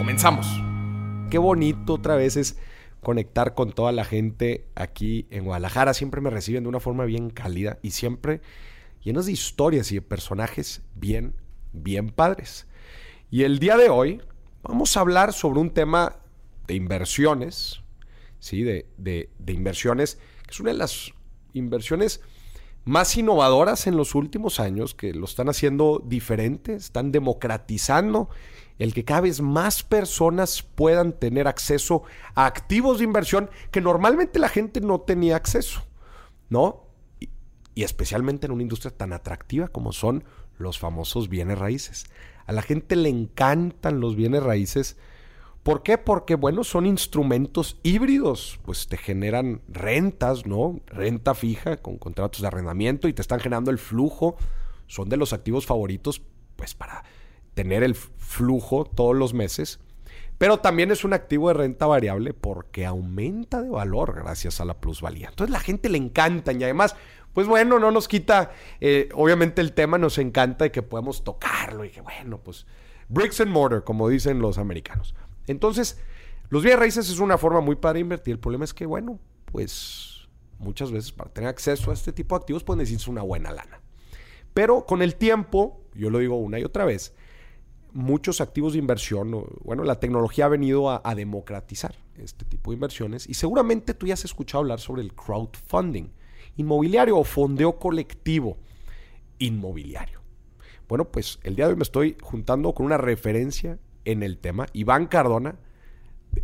Comenzamos. Qué bonito otra vez es conectar con toda la gente aquí en Guadalajara. Siempre me reciben de una forma bien cálida y siempre llenos de historias y de personajes bien, bien padres. Y el día de hoy vamos a hablar sobre un tema de inversiones, ¿sí? De, de, de inversiones, que es una de las inversiones más innovadoras en los últimos años, que lo están haciendo diferente, están democratizando el que cada vez más personas puedan tener acceso a activos de inversión que normalmente la gente no tenía acceso, ¿no? Y, especialmente en una industria tan atractiva como son los famosos bienes raíces. A la gente le encantan los bienes raíces. ¿Por qué? Porque, bueno, son instrumentos híbridos, pues te generan rentas, ¿no? Renta fija con contratos de arrendamiento y te están generando el flujo. Son de los activos favoritos, pues para tener el flujo todos los meses, pero también es un activo de renta variable porque aumenta de valor gracias a la plusvalía. Entonces la gente le encanta y además, pues bueno, no nos quita, eh, obviamente el tema nos encanta de que podemos tocarlo y que bueno, pues bricks and mortar, como dicen los americanos. Entonces, los bienes raíces es una forma muy para invertir. El problema es que, bueno, pues muchas veces para tener acceso a este tipo de activos, pues necesitas una buena lana. Pero con el tiempo, yo lo digo una y otra vez, muchos activos de inversión, bueno, la tecnología ha venido a, democratizar este tipo de inversiones y seguramente tú ya has escuchado hablar sobre el crowdfunding inmobiliario o fondeo colectivo inmobiliario. Bueno, pues el día de hoy me estoy juntando con una referencia en el tema, Iván Cardona,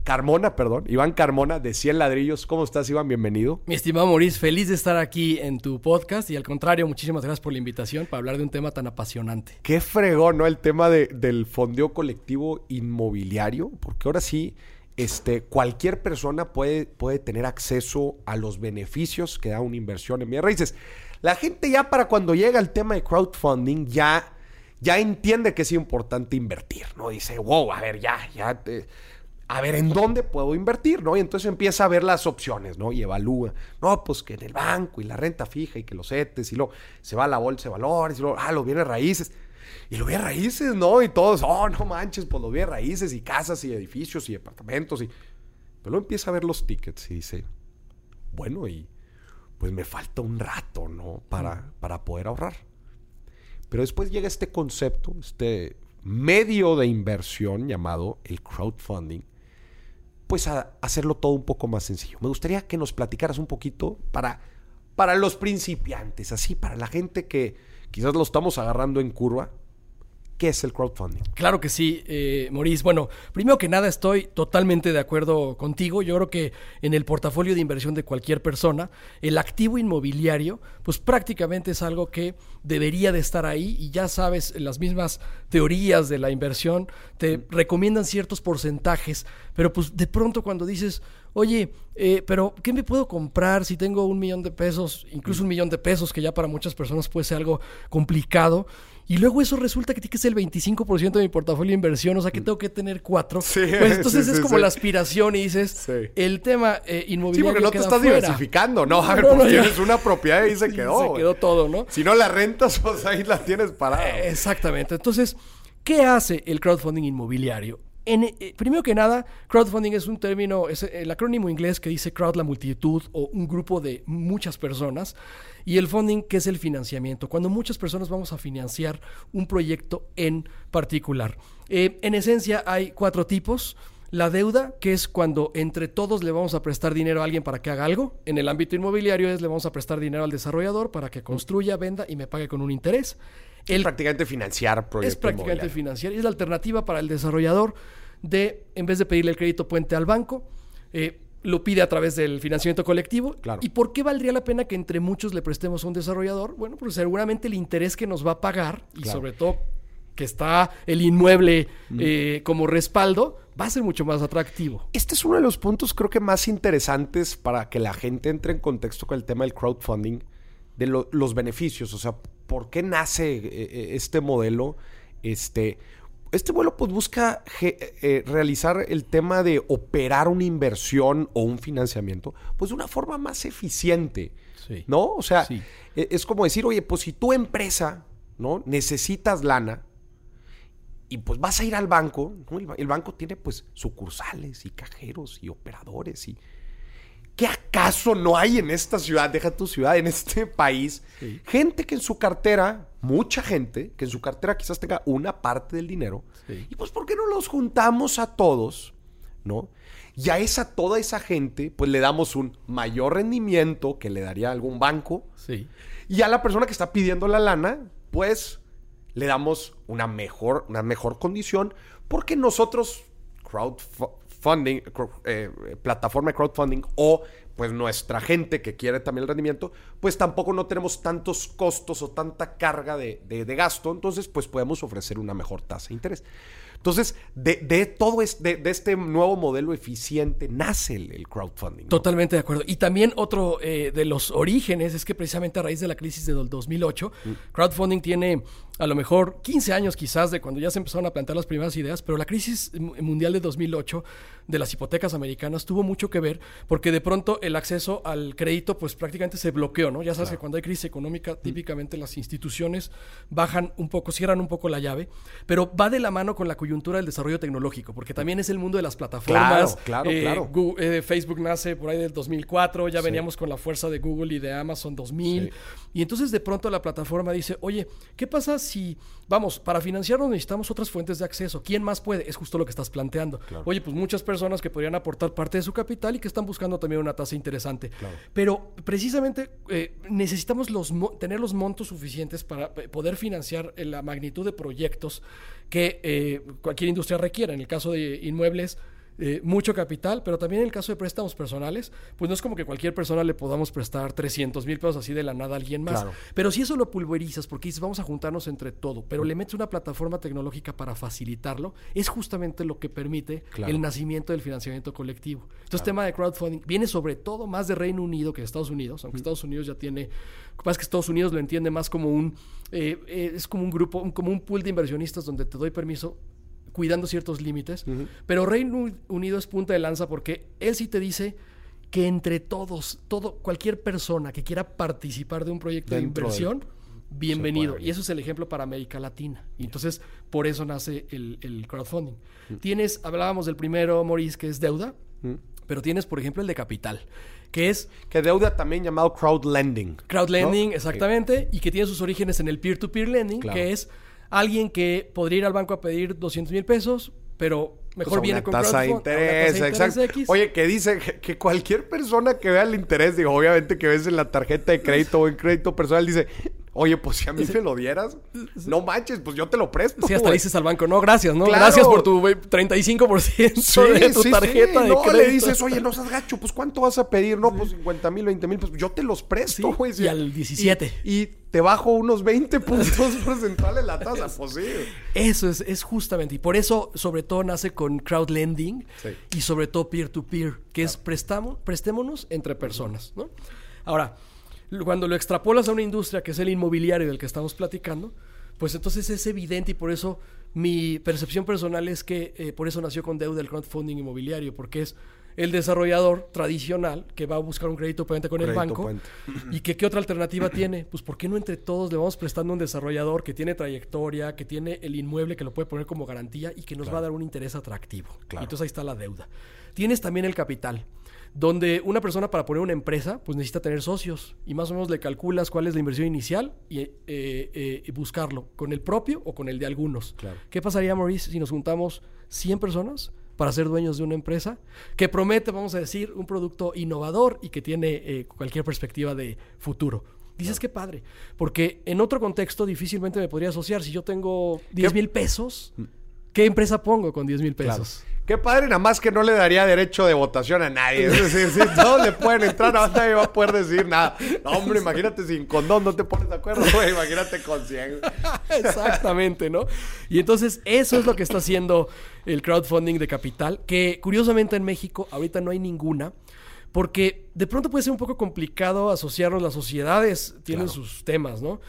Carmona, perdón, Iván Carmona de 100 ladrillos. ¿Cómo estás, Iván? Bienvenido. Mi estimado Maurice, feliz de estar aquí en tu podcast y al contrario, muchísimas gracias por la invitación para hablar de un tema tan apasionante. Qué fregón, ¿no? El tema de, del fondeo colectivo inmobiliario, porque ahora sí, este, cualquier persona puede, puede tener acceso a los beneficios que da una inversión en bienes raíces. La gente ya para cuando llega el tema de crowdfunding ya, ya entiende que es importante invertir, ¿no? Dice, wow, a ver, ya, ya... Te, a ver en dónde puedo invertir, ¿no? Y entonces empieza a ver las opciones, ¿no? Y evalúa, no, pues que en el banco y la renta fija y que los CETES y luego se va a la bolsa de valores y luego, ah, los bienes raíces. Y los bienes raíces, ¿no? Y todos, oh, no manches, pues los bienes raíces y casas y edificios y departamentos y... Pero luego empieza a ver los tickets y dice, bueno, y pues me falta un rato, ¿no? Para, para poder ahorrar. Pero después llega este concepto, este medio de inversión llamado el crowdfunding, pues a hacerlo todo un poco más sencillo. Me gustaría que nos platicaras un poquito para, para los principiantes, así, para la gente que quizás lo estamos agarrando en curva, ¿Qué es el crowdfunding? Claro que sí, eh, Maurice. Bueno, primero que nada estoy totalmente de acuerdo contigo. Yo creo que en el portafolio de inversión de cualquier persona, el activo inmobiliario, pues prácticamente es algo que debería de estar ahí y ya sabes, las mismas teorías de la inversión te recomiendan ciertos porcentajes, pero pues de pronto cuando dices, oye, eh, pero ¿qué me puedo comprar si tengo un millón de pesos, incluso un millón de pesos, que ya para muchas personas puede ser algo complicado? Y luego eso resulta que tiene que ser el 25% de mi portafolio de inversión, o sea que tengo que tener cuatro. pues entonces es como la aspiración y dices, el tema eh, inmobiliario. Sí, porque no te estás diversificando, ¿no? A ver, pues tienes una propiedad y se quedó. Se quedó todo, ¿no? Si no la rentas, pues ahí la tienes parada. Eh, exactamente. Entonces, ¿qué hace el crowdfunding inmobiliario? Eh, primero que nada, crowdfunding es un término, es el acrónimo inglés que dice crowd la multitud o un grupo de muchas personas y el funding que es el financiamiento, cuando muchas personas vamos a financiar un proyecto en particular. Eh, en esencia hay cuatro tipos. La deuda, que es cuando entre todos le vamos a prestar dinero a alguien para que haga algo. En el ámbito inmobiliario es le vamos a prestar dinero al desarrollador para que construya, venda y me pague con un interés. es prácticamente financiar proyectos. Es prácticamente financiar. Y es la alternativa para el desarrollador de, en vez de pedirle el crédito puente al banco, eh, lo pide a través del financiamiento colectivo. ¿Y por qué valdría la pena que entre muchos le prestemos a un desarrollador? Bueno, pues seguramente el interés que nos va a pagar y sobre todo que está el inmueble eh, como respaldo, va a ser mucho más atractivo. Este es uno de los puntos creo que más interesantes para que la gente entre en contexto con el tema del crowdfunding, de los beneficios, o sea, ¿por qué nace eh, este modelo? Este, este vuelo pues busca eh, realizar el tema de operar una inversión o un financiamiento pues de una forma más eficiente, ¿no? O sea, e, es como decir, oye, pues si tu empresa, ¿no? Necesitas lana y pues vas a ir al banco, el, banco tiene pues sucursales y cajeros y operadores y... ¿Qué acaso no hay en esta ciudad, deja tu ciudad, en este país? Gente que en su cartera mucha gente que en su cartera quizás tenga una parte del dinero. Y pues, ¿por qué no los juntamos a todos? ¿No? Y a esa, toda esa gente, pues le damos un mayor rendimiento que le daría algún banco. Sí. Y a la persona que está pidiendo la lana, pues le damos una mejor, una mejor condición. Porque nosotros, crowdfunding, eh, plataforma de crowdfunding o pues nuestra gente que quiere también el rendimiento, pues tampoco no tenemos tantos costos o tanta carga de, gasto, entonces pues podemos ofrecer una mejor tasa de interés. Entonces, de, todo este, de, este nuevo modelo eficiente nace el, crowdfunding. Totalmente de acuerdo. Y también otro eh, de los orígenes es que precisamente a raíz de la crisis del 2008, mm. crowdfunding tiene a lo mejor 15 años quizás de cuando ya se empezaron a plantear las primeras ideas, pero la crisis mundial de 2008 de las hipotecas americanas tuvo mucho que ver porque de pronto el acceso al crédito pues prácticamente se bloqueó, ¿no? Ya sabes que cuando hay crisis económica típicamente las instituciones bajan un poco, cierran un poco la llave, pero va de la mano con la coyuntura del desarrollo tecnológico, porque también es el mundo de las plataformas. Claro, claro, eh, claro. Eh, Facebook nace por ahí del 2004, ya veníamos con la fuerza de Google y de Amazon 2000, y entonces de pronto la plataforma dice, oye, ¿qué pasa si, vamos, para financiarnos necesitamos otras fuentes de acceso? ¿Quién más puede? Es justo lo que estás planteando. Oye, pues muchas personas que podrían aportar parte de su capital y que están buscando también una tasa interesante. Pero precisamente eh, necesitamos los, tener los montos suficientes para poder financiar la magnitud de proyectos que eh, cualquier industria requiera. En el caso de inmuebles, eh, mucho capital, pero también en el caso de préstamos personales, pues no es como que cualquier persona le podamos prestar 300 mil pesos así de la nada a alguien más. Pero si eso lo pulverizas, porque dices, vamos a juntarnos entre todo, pero le metes una plataforma tecnológica para facilitarlo, es justamente lo que permite el nacimiento del financiamiento colectivo. Entonces, tema de crowdfunding viene sobre todo más de Reino Unido que de Estados Unidos, aunque Estados Unidos ya tiene, lo que pasa es que Estados Unidos lo entiende más como un, eh, eh, es como un grupo, como un pool de inversionistas donde te doy permiso cuidando ciertos límites. Pero Reino Unido es punta de lanza porque él sí te dice que entre todos, todo, cualquier persona que quiera participar de un proyecto de inversión, bienvenido. Y eso es el ejemplo para América Latina. Y entonces, por eso nace el, crowdfunding. Tienes, hablábamos del primero, Maurice, que es deuda, pero tienes, por ejemplo, el de capital, que es... Que deuda también llamado crowdlending. Crowdlending, exactamente, y que tiene sus orígenes en el peer-to-peer lending, que es alguien que podría ir al banco a pedir 200 mil pesos, pero mejor viene con tasa de interés, exacto. Oye, que dice que cualquier persona que vea el interés, digo, obviamente que ves en la tarjeta de crédito o en crédito personal, dice, Oye, pues si a mí me lo dieras, no manches, pues yo te lo presto. Sí, hasta dices al banco, no, gracias, ¿no? Gracias por tu 35% de tu tarjeta de no, le dices, oye, no seas gacho, pues ¿cuánto vas a pedir? No, pues 50 mil, 20 mil, pues yo te los presto, güey. y al 17. Y, te bajo unos 20 puntos porcentuales la tasa, pues sí. Eso es, es justamente, y por eso sobre todo nace con crowdlending y sobre todo peer-to-peer, que es prestamos, prestémonos entre personas, ¿no? Ahora, cuando lo extrapolas a una industria que es el inmobiliario del que estamos platicando, pues entonces es evidente y por eso mi percepción personal es que eh, por eso nació con deuda el crowdfunding inmobiliario, porque es el desarrollador tradicional que va a buscar un crédito puente con el banco y que qué otra alternativa tiene, pues ¿por qué no entre todos le vamos prestando un desarrollador que tiene trayectoria, que tiene el inmueble que lo puede poner como garantía y que nos va a dar un interés atractivo? Y entonces ahí está la deuda. Tienes también el capital donde una persona para poner una empresa pues necesita tener socios y más o menos le calculas cuál es la inversión inicial y eh, eh, buscarlo con el propio o con el de algunos. ¿Qué pasaría, Maurice, si nos juntamos 100 personas para ser dueños de una empresa que promete, vamos a decir, un producto innovador y que tiene eh, cualquier perspectiva de futuro? Dices que padre, porque en otro contexto difícilmente me podría asociar. Si yo tengo 10 mil pesos, mm. ¿qué empresa pongo con 10 mil pesos? Qué padre, nada más que no le daría derecho de votación a nadie. Es decir, si todos le pueden entrar, más nadie va a poder decir nada. No, hombre, imagínate sin condón, no te pones de acuerdo, güey. Imagínate con 100. Exactamente, ¿no? Y entonces eso es lo que está haciendo el crowdfunding de capital, que curiosamente en México ahorita no hay ninguna. Porque de pronto puede ser un poco complicado asociarnos, las sociedades tienen Claro. sus temas, ¿no?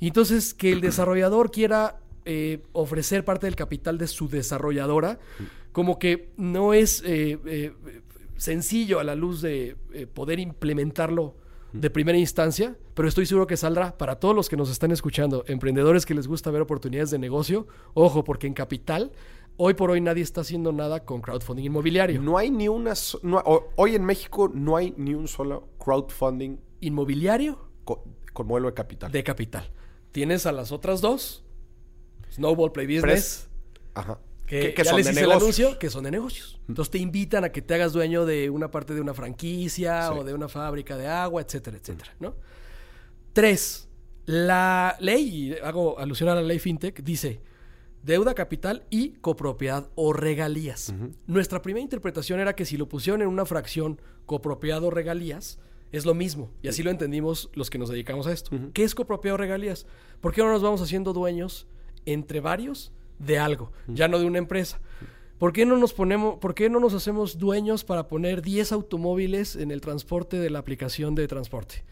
Y entonces que el desarrollador quiera eh, ofrecer parte del capital de su desarrolladora, como que no es eh, eh, sencillo a la luz de poder implementarlo de primera instancia, pero estoy seguro que saldrá para todos los que nos están escuchando, emprendedores que les gusta ver oportunidades de negocio, ojo, porque en capital, hoy por hoy nadie está haciendo nada con crowdfunding inmobiliario. No hay ni una. so- no- o- hoy en México no hay ni un solo crowdfunding Inmobiliario co- con modelo de capital. de capital. Tienes a las otras dos, Snowball Play Business, Pres- Ajá. que, ya son les de hice el negocios. anuncio, que son de negocios. Entonces te invitan a que te hagas dueño de una parte de una franquicia Sí. o de una fábrica de agua, etcétera, etcétera, ¿no? Tres, la ley, y hago alusión a la ley FinTech, dice deuda capital y copropiedad o regalías. Nuestra primera interpretación era que si lo pusieron en una fracción copropiedad o regalías, es lo mismo. Y así lo entendimos los que nos dedicamos a esto. ¿Qué es copropiedad o regalías? ¿Por qué no nos vamos haciendo dueños entre varios de algo, ya no de una empresa? ¿Por qué no nos ponemos, por qué no nos hacemos dueños para poner 10 automóviles en el transporte de la aplicación de transporte?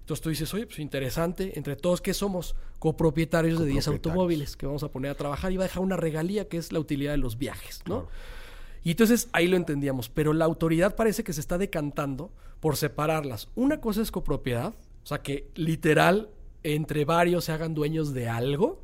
Entonces tú dices, oye, pues interesante, entre todos que somos copropietarios de 10 Copropietarios. automóviles que vamos a poner a trabajar y va a dejar una regalía que es la utilidad de los viajes, ¿no? Y entonces ahí lo entendíamos, pero la autoridad parece que se está decantando por separarlas. Una cosa es copropiedad, o sea que literal entre varios se hagan dueños de algo,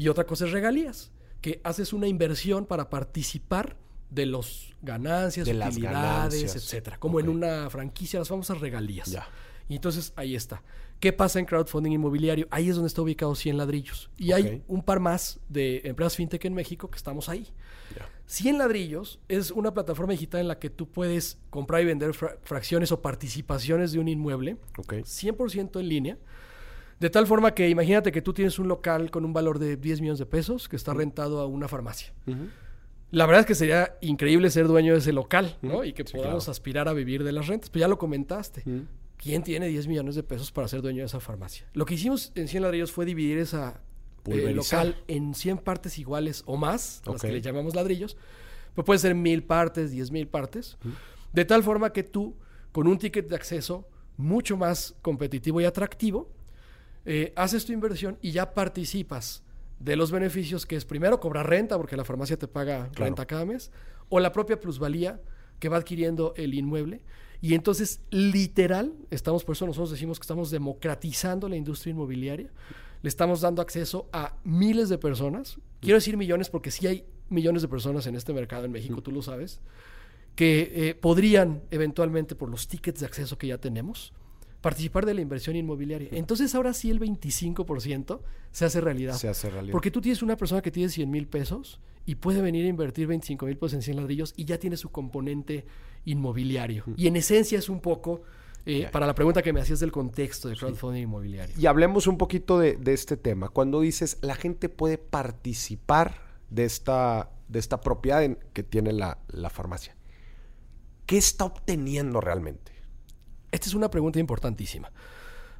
y otra cosa es regalías, que haces una inversión para participar de los ganancias, De las utilidades, ganancias. etcétera, como en una franquicia, las famosas regalías. Ya. Y entonces ahí está. ¿Qué pasa en crowdfunding inmobiliario? Ahí es donde está ubicado 100 ladrillos. Y hay un par más de empresas fintech en México que estamos ahí. Ya. 100 ladrillos es una plataforma digital en la que tú puedes comprar y vender fra- fracciones o participaciones de un inmueble Ok. 100% en línea. De tal forma que imagínate que tú tienes un local con un valor de 10 millones de pesos que está rentado a una farmacia. La verdad es que sería increíble ser dueño de ese local, ¿no? Y que Sí, podamos claro. aspirar a vivir de las rentas. Pues ya lo comentaste. ¿Quién tiene 10 millones de pesos para ser dueño de esa farmacia? Lo que hicimos en 100 ladrillos fue dividir esa eh, local en 100 partes iguales o más, las que le llamamos ladrillos. Pues puede ser mil partes, 10 mil partes. De tal forma que tú, con un ticket de acceso mucho más competitivo y atractivo, eh, haces tu inversión y ya participas de los beneficios que es primero cobrar renta, porque la farmacia te paga Claro. renta cada mes, o la propia plusvalía que va adquiriendo el inmueble. Y entonces, literal, estamos, por eso nosotros decimos que estamos democratizando la industria inmobiliaria. Le estamos dando acceso a miles de personas. Quiero decir millones porque sí hay millones de personas en este mercado en México, tú lo sabes, que eh, podrían eventualmente, por los tickets de acceso que ya tenemos, participar de la inversión inmobiliaria. Entonces ahora sí el 25% se hace realidad. Se hace realidad. Porque tú tienes una persona que tiene 100 mil pesos y puede venir a invertir 25 mil pesos en 100 ladrillos y ya tiene su componente inmobiliario. Y en esencia es un poco, eh, para la pregunta que me hacías del contexto de crowdfunding inmobiliario. Y hablemos un poquito de, de este tema. Cuando dices la gente puede participar de esta, de esta propiedad en- que tiene la, la farmacia, ¿qué está obteniendo realmente? Esta es una pregunta importantísima.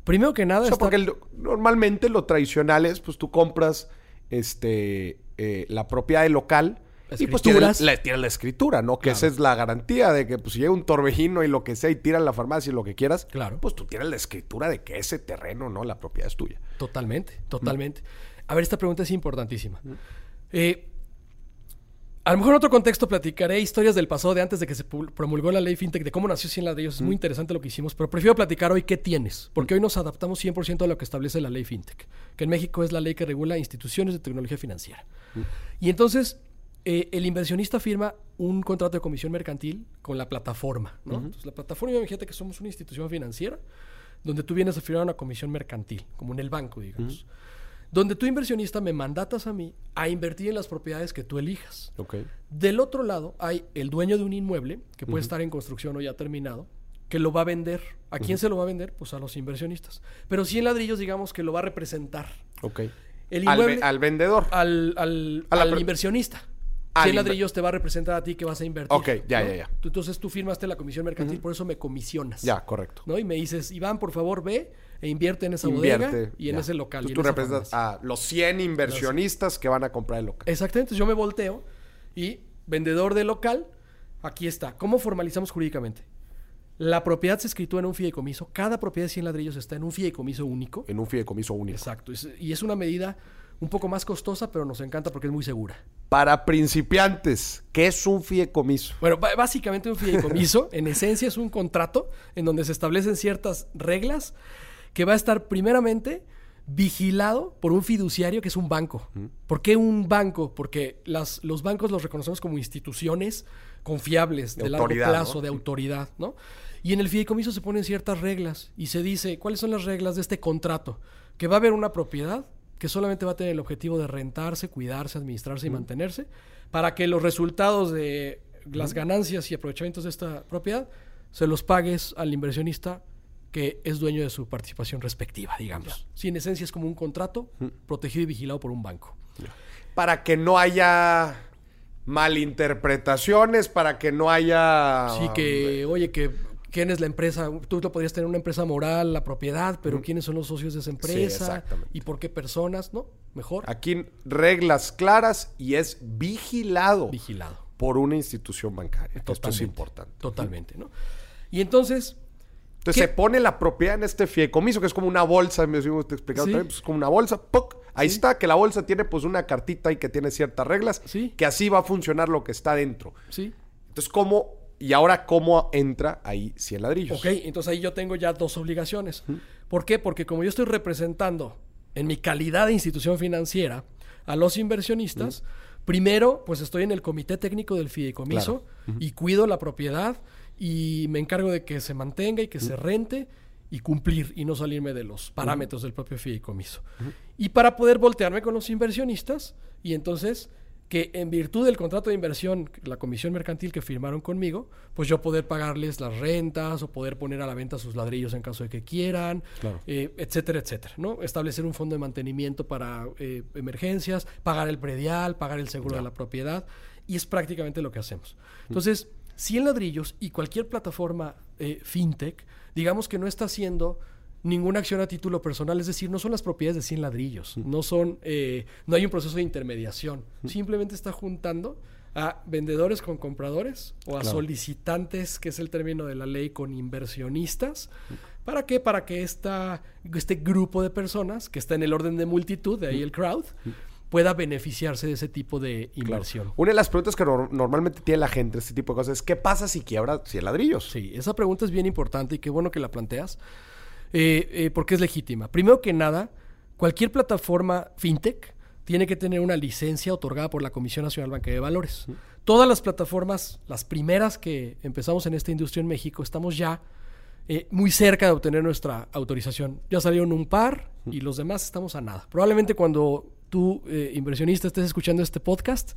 Primero que nada, O sea, está- porque el- normalmente lo tradicional es, pues tú compras este, eh, la propiedad del local y pues Escrituras. la, tienes la escritura, ¿no? Que esa es la garantía de que pues si llega un torbellino y lo que sea y tiran la farmacia y lo que quieras, Claro. pues tú tienes la escritura de que ese terreno, ¿no? La propiedad es tuya. Totalmente, totalmente. A ver, esta pregunta es importantísima. Eh, a lo mejor en otro contexto platicaré historias del pasado de antes de que se promulgó la ley FinTech, de cómo nació 100 ladrillos. Es muy interesante lo que hicimos, pero prefiero platicar hoy qué tienes, porque hoy nos adaptamos 100% a lo que establece la ley FinTech, que en México es la ley que regula instituciones de tecnología financiera. Y entonces, eh, el inversionista firma un contrato de comisión mercantil con la plataforma. ¿no? Entonces, la plataforma, imagínate que somos una institución financiera donde tú vienes a firmar una comisión mercantil, como en el banco, digamos. Donde tú, inversionista, me mandatas a mí a invertir en las propiedades que tú elijas. Ok. Del otro lado hay el dueño de un inmueble, que puede estar en construcción o ya terminado, que lo va a vender. ¿A quién se lo va a vender? Pues a los inversionistas. Pero si en ladrillos, digamos que lo va a representar. Ok. El Al, inmueble ve- al vendedor. al, inversionista. Al 100 inver- ladrillos te va a representar a ti que vas a invertir. Ok, ya, ¿no? ya, ya. Entonces tú firmaste la comisión mercantil, por eso me comisionas. Ya, correcto. ¿no? Y me dices, Iván, por favor, ve e invierte en esa bodega Invierte. y en ese local. y en tú representas a los 100 inversionistas que van a comprar el local. Exactamente, yo me volteo y vendedor de local, aquí está. ¿Cómo formalizamos jurídicamente? La propiedad se escritúa en un fideicomiso. Cada propiedad de 100 ladrillos está en un fideicomiso único. En un fideicomiso único. Exacto. y es una medida un poco más costosa, pero nos encanta porque es muy segura. Para principiantes, ¿qué es un fideicomiso? Bueno, básicamente un fideicomiso, en esencia, es un contrato en donde se establecen ciertas reglas que va a estar primeramente vigilado por un fiduciario que es un banco. ¿Por qué un banco? Porque las, los bancos los reconocemos como instituciones confiables, de, De largo plazo, ¿no? de autoridad, ¿no? Y en el fideicomiso se ponen ciertas reglas y se dice cuáles son las reglas de este contrato. Que va a haber una propiedad que solamente va a tener el objetivo de rentarse, cuidarse, administrarse y mantenerse, para que los resultados de las ganancias y aprovechamientos de esta propiedad se los pagues al inversionista que es dueño de su participación respectiva, digamos. Sí, en esencia es como un contrato protegido y vigilado por un banco. Para que no haya malinterpretaciones, para que no haya... Sí, que, oye, que quién es la empresa, tú lo podrías tener una empresa moral, la propiedad, pero quiénes son los socios de esa empresa exactamente. y por qué personas, ¿no? Mejor Aquí reglas claras y es vigilado vigilado. por una institución bancaria. que Esto es Totalmente. importante. Totalmente, ¿no? Y entonces, Entonces ¿Qué? se pone la propiedad en este fideicomiso, que es como una bolsa, me decimos, te explicado Sí. también, pues como una bolsa, ¡puc! ahí está, que la bolsa tiene pues una cartita y que tiene ciertas reglas, Sí. que así va a funcionar lo que está dentro. sí, Entonces, ¿cómo? Y ahora, ¿cómo entra ahí 100 ladrillos? Ok, entonces ahí yo tengo ya dos obligaciones. ¿Por qué? Porque como yo estoy representando en mi calidad de institución financiera a los inversionistas, primero pues estoy en el comité técnico del fideicomiso y cuido la propiedad y me encargo de que se mantenga y que se rente y cumplir y no salirme de los parámetros del propio fideicomiso. Y para poder voltearme con los inversionistas y entonces que en virtud del contrato de inversión, la comisión mercantil que firmaron conmigo, pues yo poder pagarles las rentas o poder poner a la venta sus ladrillos en caso de que quieran, Claro. eh, etcétera, etcétera, ¿no? Establecer un fondo de mantenimiento para eh, emergencias, pagar el predial, pagar el seguro de la propiedad, y es prácticamente lo que hacemos. Entonces, 100 ladrillos y cualquier plataforma eh, fintech, digamos que no está haciendo ninguna acción a título personal, es decir, no son las propiedades de 100 ladrillos, no son, eh, no hay un proceso de intermediación, simplemente está juntando a vendedores con compradores o a Claro. solicitantes, que es el término de la ley, con inversionistas. ¿Para qué? Para que esta, este grupo de personas, que está en el orden de multitud, de ahí el crowd, pueda beneficiarse de ese tipo de Claro. inversión. Una de las preguntas que nor- normalmente tiene la gente, este tipo de cosas, es ¿qué pasa si quiebra 100 ladrillos? Sí, esa pregunta es bien importante y qué bueno que la planteas, eh, eh, porque es legítima. Primero que nada, cualquier plataforma fintech tiene que tener una licencia otorgada por la Comisión Nacional Bancaria de Valores. Todas las plataformas, las primeras que empezamos en esta industria en México, estamos ya eh, muy cerca de obtener nuestra autorización. Ya salieron un par y los demás estamos a nada. Probablemente cuando tú, eh, inversionista, estés escuchando este podcast,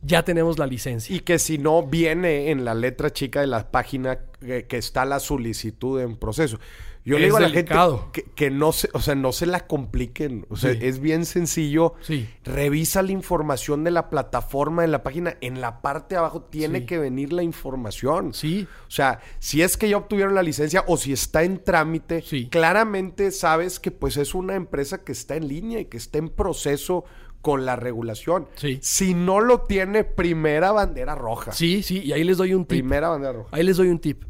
ya tenemos la licencia. Y que si no viene en la letra chica de la página que, que está la solicitud en proceso. Yo le digo a la delicado. gente que, que no se, o sea, no se la compliquen. O sea, Sí. es bien sencillo. Sí. Revisa la información de la plataforma en la página. En la parte de abajo tiene Sí. que venir la información. Sí. O sea, si es que ya obtuvieron la licencia o si está en trámite, Sí. claramente sabes que pues es una empresa que está en línea y que está en proceso con la regulación. Sí. Si no lo tiene, primera bandera roja. Sí, sí, y ahí les doy un tip. Primera bandera roja. Ahí les doy un tip.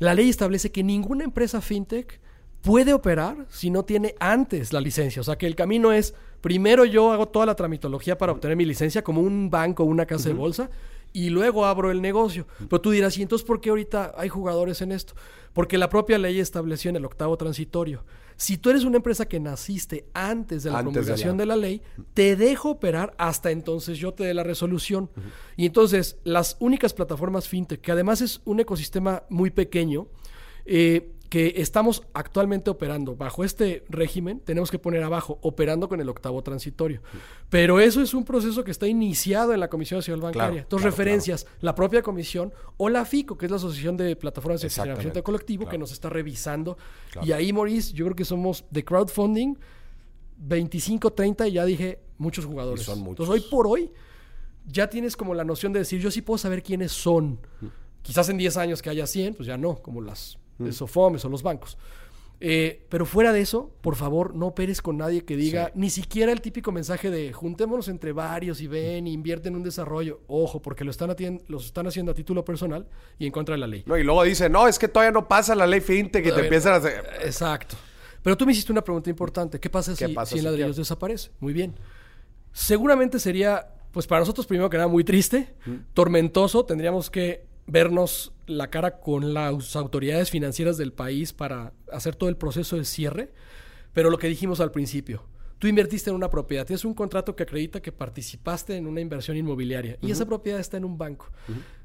La ley establece que ninguna empresa fintech puede operar si no tiene antes la licencia. O sea que el camino es, primero yo hago toda la tramitología para obtener mi licencia como un banco o una casa de bolsa y luego abro el negocio. Pero tú dirás, ¿y entonces por qué ahorita hay jugadores en esto? Porque la propia ley estableció en el octavo transitorio. Si tú eres una empresa que naciste antes de la Antes de promulgación la- de la ley, te dejo operar hasta entonces yo te dé la resolución. Y entonces, las únicas plataformas fintech, que además es un ecosistema muy pequeño, eh, que estamos actualmente operando bajo este régimen, tenemos que poner abajo, operando con el octavo transitorio. Pero eso es un proceso que está iniciado en la Comisión Nacional Bancaria. Claro, Entonces, claro, referencias, la propia comisión o la FICO, que es la Asociación de Plataformas de Exactamente, Financiamiento Colectivo, que nos está revisando. Y ahí, Maurice, yo creo que somos de crowdfunding 25, 30 y ya dije muchos jugadores. Son muchos. Entonces, hoy por hoy ya tienes como la noción de decir, yo sí puedo saber quiénes son. Quizás en 10 años que haya 100, pues ya no, como las SOFOMES o los bancos. Eh, pero fuera de eso, por favor, no operes con nadie que diga ni siquiera el típico mensaje de juntémonos entre varios y ven y invierten en un desarrollo. Ojo, porque lo están, los están haciendo a título personal y en contra de la ley. No, y luego dice, no, es que todavía no pasa la ley fintech y te empiezan a hacer... Exacto. Pero tú me hiciste una pregunta importante. ¿Qué pasa si, si, el ladrillos desaparece? Muy bien. Seguramente sería, pues para nosotros primero que nada, muy triste, tormentoso. Tendríamos que vernos la cara con las autoridades financieras del país para hacer todo el proceso de cierre. Pero lo que dijimos al principio, tú invertiste en una propiedad, tienes un contrato que acredita que participaste en una inversión inmobiliaria y esa propiedad está en un banco.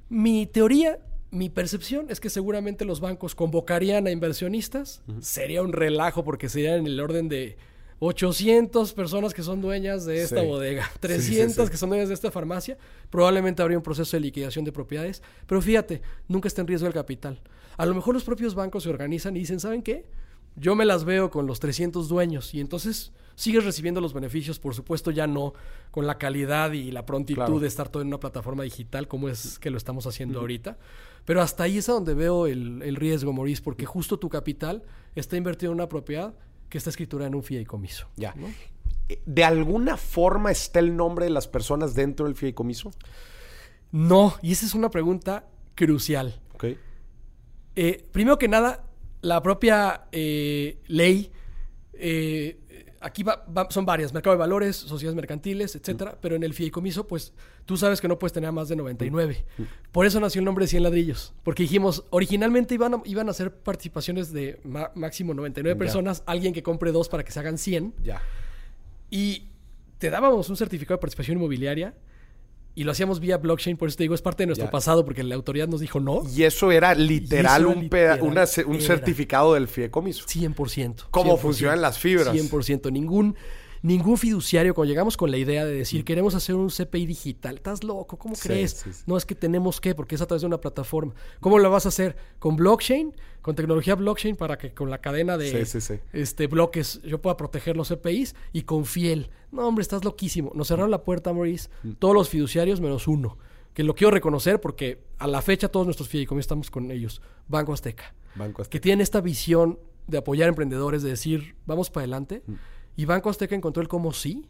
Mi teoría, mi percepción es que seguramente los bancos convocarían a inversionistas, sería un relajo porque sería en el orden de 800 personas que son dueñas de esta bodega, 300 que son dueñas de esta farmacia, probablemente habría un proceso de liquidación de propiedades, pero fíjate, nunca está en riesgo el capital. A lo mejor los propios bancos se organizan y dicen, ¿saben qué? Yo me las veo con los 300 dueños y entonces sigues recibiendo los beneficios, por supuesto ya no con la calidad y la prontitud de estar todo en una plataforma digital como es que lo estamos haciendo ahorita, pero hasta ahí es a donde veo el, el riesgo, Maurice, porque justo tu capital está invertido en una propiedad que está escritura en un fideicomiso. Ya. ¿De alguna forma está el nombre de las personas dentro del fideicomiso? No, y esa es una pregunta crucial. Ok. Eh, primero que nada, la propia eh, ley eh, aquí son varias, mercado de valores, sociedades mercantiles, etcétera, pero en el fideicomiso, pues tú sabes que no puedes tener más de 99. Por eso nació el nombre de 100 ladrillos, porque dijimos, originalmente iban a, iban a hacer participaciones de máximo 99 personas, alguien que compre dos para que se hagan 100. Ya. Y te dábamos un certificado de participación inmobiliaria y lo hacíamos vía blockchain, por eso te digo, es parte de nuestro pasado, porque la autoridad nos dijo no. Y eso era literal, un, un certificado del fideicomiso. 100%. ¿Cómo funcionan las fibras? 100%. Ningún ningún fiduciario, cuando llegamos con la idea de decir mm. queremos hacer un CPI digital, estás loco, ¿cómo crees? No es que tenemos que, porque es a través de una plataforma. ¿Cómo lo vas a hacer? ¿Con blockchain? ¿Con tecnología blockchain para que con la cadena de este, bloques yo pueda proteger los CPIs? Y con Fiel. No, hombre, estás loquísimo. Nos cerraron la puerta, Maurice, mm. todos los fiduciarios menos uno. Que lo quiero reconocer porque a la fecha todos nuestros fideicomisos estamos con ellos. Banco Azteca. Banco Azteca. Que tienen esta visión de apoyar emprendedores, de decir, vamos para adelante. Mm. Y Banco Azteca encontró el cómo sí.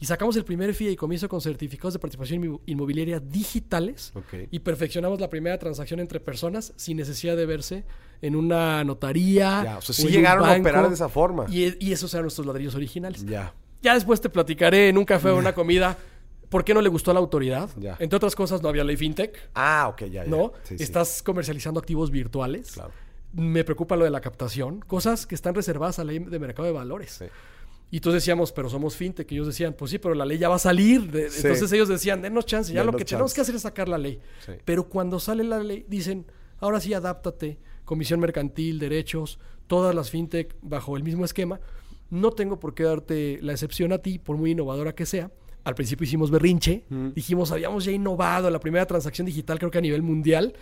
Y sacamos el primer fideicomiso con certificados de participación inmobiliaria digitales. Y perfeccionamos la primera transacción entre personas sin necesidad de verse en una notaría. Ya, o sea, sí llegaron a operar de esa forma. Y, esos eran nuestros ladrillos originales. Ya. Ya después te platicaré en un café o una comida. ¿Por qué no le gustó a la autoridad? Ya. Entre otras cosas, no había ley fintech. Ah, ok, ya, ya. ¿No? Estás comercializando activos virtuales. Claro. Me preocupa lo de la captación. Cosas que están reservadas a la ley de mercado de valores. Sí. Y entonces decíamos, pero somos fintech. Y ellos decían, pues sí, pero la ley ya va a salir. Entonces ellos decían, denos chance, ya lo que tenemos que hacer es sacar la ley. Pero cuando sale la ley, dicen, ahora sí, adáptate, comisión mercantil, derechos, todas las fintech bajo el mismo esquema. No tengo por qué darte la excepción a ti, por muy innovadora que sea. Al principio hicimos berrinche, dijimos, habíamos ya innovado la primera transacción digital, creo que a nivel mundial.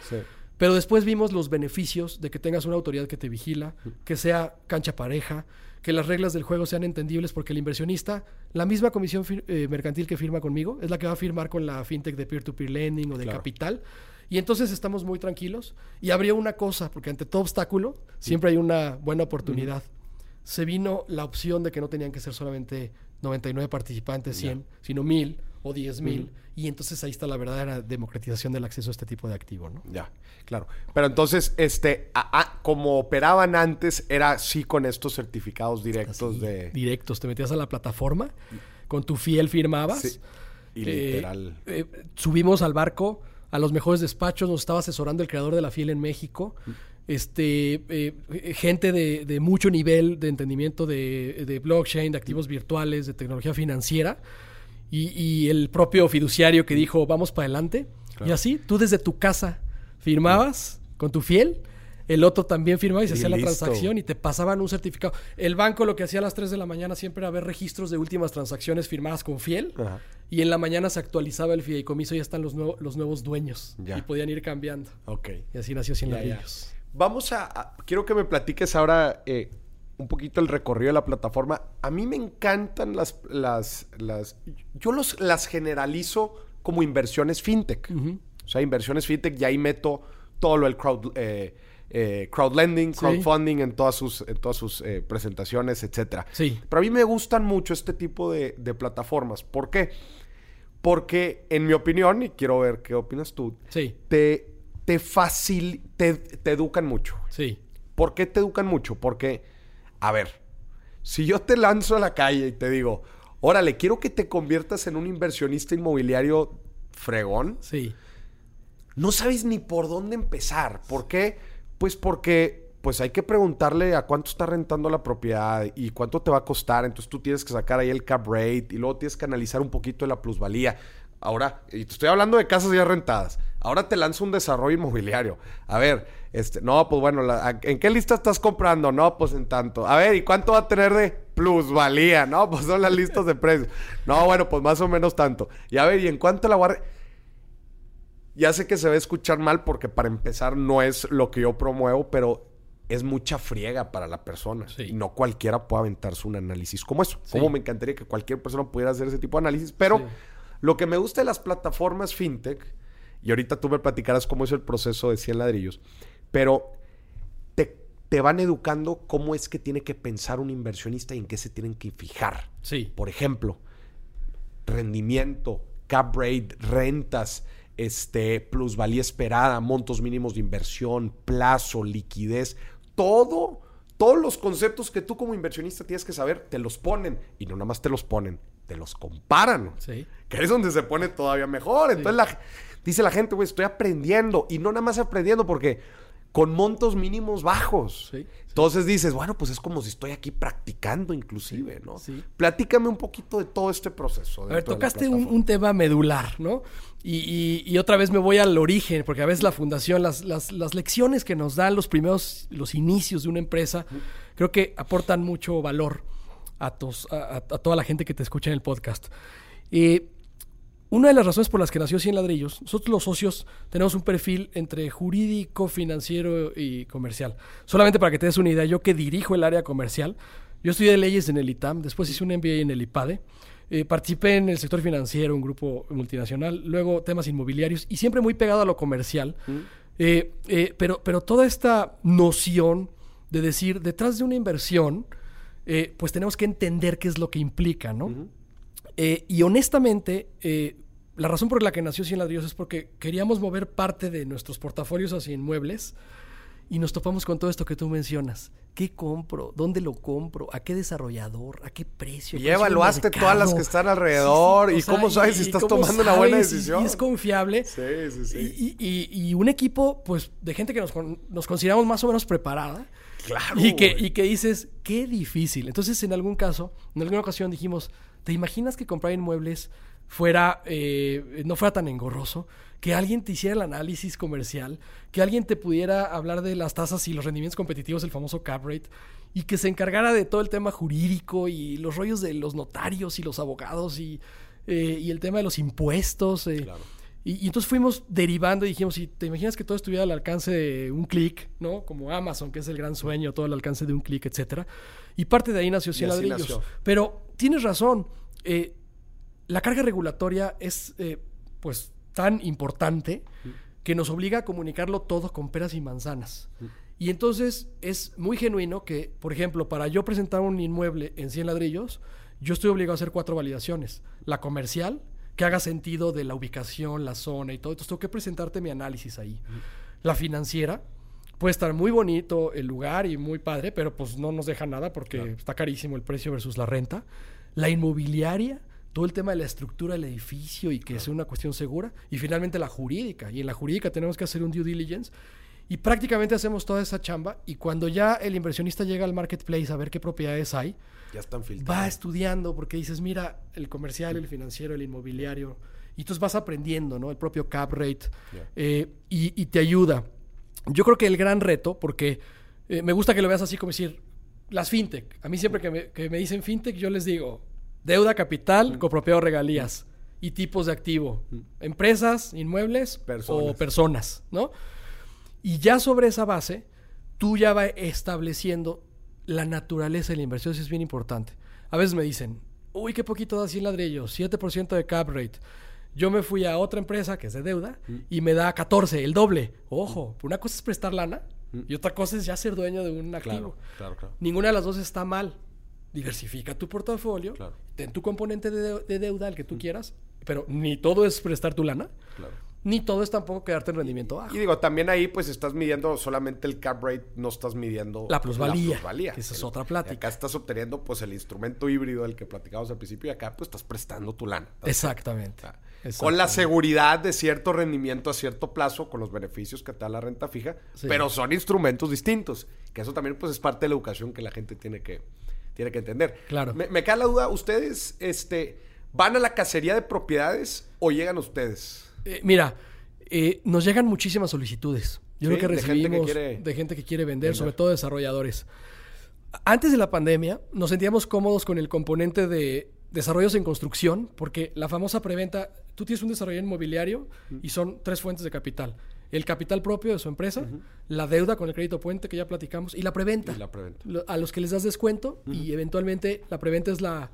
Pero después vimos los beneficios de que tengas una autoridad que te vigila, que sea cancha pareja, que las reglas del juego sean entendibles porque el inversionista, la misma comisión eh, mercantil que firma conmigo, es la que va a firmar con la fintech de peer-to-peer lending o de capital. Y entonces estamos muy tranquilos. Y habría una cosa, porque ante todo obstáculo siempre hay una buena oportunidad. Se vino la opción de que no tenían que ser solamente 99 participantes, 100, sino 1000 o 10 mil. Y entonces ahí está la verdadera democratización del acceso a este tipo de activo, ¿no? Ya, claro. Pero entonces, este, como operaban antes, era sí con estos certificados directos de... Directos. Te metías a la plataforma, con tu fiel firmabas. Y eh, literal. Eh, subimos al barco a los mejores despachos, nos estaba asesorando el creador de la fiel en México. Este, eh, gente de, de, mucho nivel de entendimiento de, de blockchain, de activos virtuales, de tecnología financiera y, el propio fiduciario que dijo, vamos para adelante. Y así, tú desde tu casa firmabas con tu fiel, el otro también firmaba y se hacía la transacción y te pasaban un certificado. El banco lo que hacía a las 3 de la mañana siempre era ver registros de últimas transacciones firmadas con fiel y en la mañana se actualizaba el fideicomiso y ya están los, los nuevos dueños y podían ir cambiando. Ok. Y así nació Cien Ladrillos. Vamos a, Quiero que me platiques ahora... Eh, un poquito el recorrido de la plataforma. A mí me encantan las, las, las, yo los, las generalizo como inversiones fintech. O sea, inversiones fintech, y ahí meto todo lo del crowd, eh, eh, crowdlending, crowdfunding en todas sus, en todas sus eh, presentaciones, etcétera. Sí. Pero a mí me gustan mucho este tipo de, plataformas. ¿Por qué? Porque, en mi opinión, y quiero ver qué opinas tú, sí. te, te, facil, te, te educan mucho. Sí. ¿Por qué te educan mucho? Porque, a ver, si yo te lanzo a la calle y te digo, órale, quiero que te conviertas en un inversionista inmobiliario fregón. Sí. No sabes ni por dónde empezar. ¿Por qué? Pues porque pues hay que preguntarle a cuánto está rentando la propiedad y cuánto te va a costar. Entonces tú tienes que sacar ahí el cap rate y luego tienes que analizar un poquito de la plusvalía. Ahora, y te estoy hablando de casas ya rentadas. Ahora te lanzo un desarrollo inmobiliario. A ver, este, no, pues bueno, ¿en qué lista estás comprando? No, pues en tanto. A ver, ¿y cuánto va a tener de plusvalía? No, pues son las listas de precios. No, bueno, pues más o menos tanto. Y a ver, ¿y en cuánto la guarda? Ya sé que se va a escuchar mal porque para empezar no es lo que yo promuevo, pero es mucha friega para la persona. Y no cualquiera puede aventarse un análisis como eso. Como me encantaría que cualquier persona pudiera hacer ese tipo de análisis, pero lo que me gusta de las plataformas fintech, y ahorita tú me platicarás cómo es el proceso de 100 ladrillos, pero te, te, van educando cómo es que tiene que pensar un inversionista y en qué se tienen que fijar. Sí. Por ejemplo, rendimiento, cap rate, rentas, este, plusvalía esperada, montos mínimos de inversión, plazo, liquidez, todo, todos los conceptos que tú como inversionista tienes que saber, te los ponen y no nada más te los ponen, te los comparan. Sí. Que es donde se pone todavía mejor. Entonces la, dice la gente, güey, estoy aprendiendo. Y no nada más aprendiendo porque con montos mínimos bajos. Entonces dices, bueno, pues es como si estoy aquí practicando inclusive, ¿no? Sí. Platícame un poquito de todo este proceso. A ver, tocaste un, tema medular, ¿no? Y, otra vez me voy al origen, porque a veces la fundación, las, las, lecciones que nos dan los primeros, los inicios de una empresa, creo que aportan mucho valor a, a, toda la gente que te escucha en el podcast. Y una de las razones por las que nació 100 ladrillos, nosotros los socios tenemos un perfil entre jurídico, financiero y comercial. Solamente para que te des una idea, yo que dirijo el área comercial, yo estudié leyes en el ITAM, después hice un MBA en el IPADE, eh, participé en el sector financiero, un grupo multinacional, luego temas inmobiliarios y siempre muy pegado a lo comercial. Mm. Eh, eh, pero, pero toda esta noción de decir, detrás de una inversión, pues tenemos que entender qué es lo que implica, ¿no? Eh, y honestamente, eh, la razón por la que nació Cien Ladrillos es porque queríamos mover parte de nuestros portafolios hacia inmuebles y nos topamos con todo esto que tú mencionas. ¿Qué compro? ¿Dónde lo compro? ¿A qué desarrollador? ¿A qué precio? Y evaluaste todas las que están alrededor. ¿Y cómo sabes si estás tomando una buena decisión? Y es confiable. Sí, sí, sí. Y, un equipo, pues, de gente que nos, nos consideramos más o menos preparada. Claro. Y que, y que dices, qué difícil. Entonces, en algún caso, en alguna ocasión dijimos, ¿te imaginas que comprar inmuebles fuera, eh, no fuera tan engorroso? Que alguien te hiciera el análisis comercial, que alguien te pudiera hablar de las tasas y los rendimientos competitivos, el famoso cap rate, y que se encargara de todo el tema jurídico y los rollos de los notarios y los abogados y, eh, el tema de los impuestos. Eh. Claro. Y, entonces fuimos derivando y dijimos, si te imaginas que todo estuviera al alcance de un clic, ¿no? Como Amazon, que es el gran sueño, todo al alcance de un clic, etcétera. Y parte de ahí nació Cien Ladrillos. Pero tienes razón, eh, la carga regulatoria es eh, pues tan importante que nos obliga a comunicarlo todo con peras y manzanas. Y entonces es muy genuino que, por ejemplo, para yo presentar un inmueble en 100 ladrillos, yo estoy obligado a hacer cuatro validaciones. La comercial, que haga sentido de la ubicación, la zona y todo. Entonces tengo que presentarte mi análisis ahí. La financiera, puede estar muy bonito el lugar y muy padre, pero pues no nos deja nada porque está carísimo el precio versus la renta. La inmobiliaria, todo el tema de la estructura del edificio y que sea una cuestión segura. Y finalmente la jurídica. Y en la jurídica tenemos que hacer un due diligence. Y prácticamente hacemos toda esa chamba. Y cuando ya el inversionista llega al marketplace a ver qué propiedades hay, ya están Va estudiando porque dices, mira, el comercial, el financiero, el inmobiliario. Y entonces vas aprendiendo, ¿no? El propio cap rate. Eh, y, te ayuda. Yo creo que el gran reto, porque eh, me gusta que lo veas así como decir, las fintech. A mí siempre que me, dicen fintech, yo les digo, deuda capital, copropiado regalías y tipos de activo. Empresas, inmuebles o personas, ¿no? Y ya sobre esa base, tú ya vas estableciendo la naturaleza de la inversión es bien importante. A veces me dicen, uy, qué poquito da 100 ladrillos, 7% de cap rate. Yo me fui a otra empresa que es de deuda y me da 14, el doble. Ojo, una cosa es prestar lana y otra cosa es ya ser dueño de un activo. claro, claro. Ninguna de las dos está mal. Diversifica tu portafolio, Claro. ten tu componente de, de deuda, el que tú quieras, pero ni todo es prestar tu lana, Claro. Ni todo es tampoco quedarte en rendimiento bajo. Y digo, también ahí pues estás midiendo solamente el cap rate, no estás midiendo La plusvalía, plusvalía. que esa es otra plática. y Acá estás obteniendo pues el instrumento híbrido del que platicamos al principio y acá pues estás prestando tu lana. Exactamente. Exactamente. Con la seguridad de cierto rendimiento a cierto plazo, con los beneficios que te da la renta fija, Sí. pero son instrumentos distintos. Que eso también pues es parte de la educación que la gente tiene que, tiene que entender. Claro. Me, me queda la duda, ¿ustedes este, van a la cacería de propiedades o llegan ustedes? Eh, mira, eh, nos llegan muchísimas solicitudes. Yo Sí, creo que de gente que recibimos quiere de gente que quiere vender, vender. sobre todo desarrolladores. Antes de la pandemia, nos sentíamos cómodos con el componente de desarrollos en construcción, porque la famosa preventa, tú tienes un desarrollo inmobiliario y son tres fuentes de capital. El capital propio de su empresa, la deuda con el crédito puente que ya platicamos y la preventa. Y la preventa. A los que les das descuento y eventualmente la preventa es la,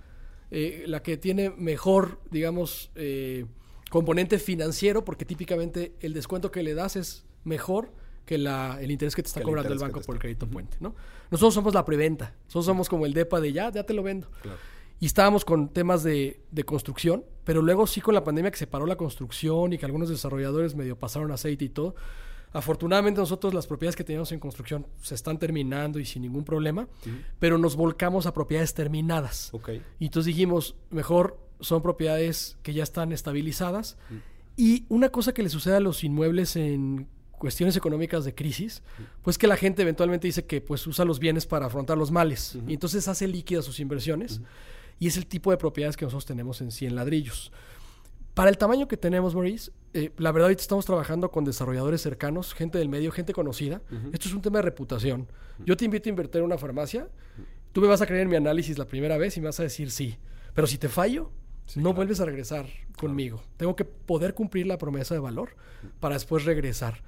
eh, la que tiene mejor, digamos, eh, componente financiero, porque típicamente el descuento que le das es mejor que la, el interés que te está Que cobrando el banco por el crédito puente, ¿no? Nosotros somos la preventa, nosotros somos como el DEPA de ya, ya te lo vendo. Claro. Y estábamos con temas de, de construcción, pero luego sí con la pandemia que se paró la construcción y que algunos desarrolladores medio pasaron aceite y todo. Afortunadamente nosotros las propiedades que teníamos en construcción se están terminando y sin ningún problema, pero nos volcamos a propiedades terminadas. Ok. Y entonces dijimos, mejor son propiedades que ya están estabilizadas. Y una cosa que le sucede a los inmuebles en cuestiones económicas de crisis, pues que la gente eventualmente dice que pues usa los bienes para afrontar los males y entonces hace líquidas sus inversiones y es el tipo de propiedades que nosotros tenemos en 100 ladrillos. Para el tamaño que tenemos, Maurice, eh, la verdad ahorita estamos trabajando con desarrolladores cercanos, gente del medio, gente conocida. Esto es un tema de reputación. Yo te invito a invertir en una farmacia, tú me vas a creer en mi análisis la primera vez y me vas a decir sí. Pero si te fallo, no vuelves a regresar conmigo. Tengo que poder cumplir la promesa de valor para después regresar.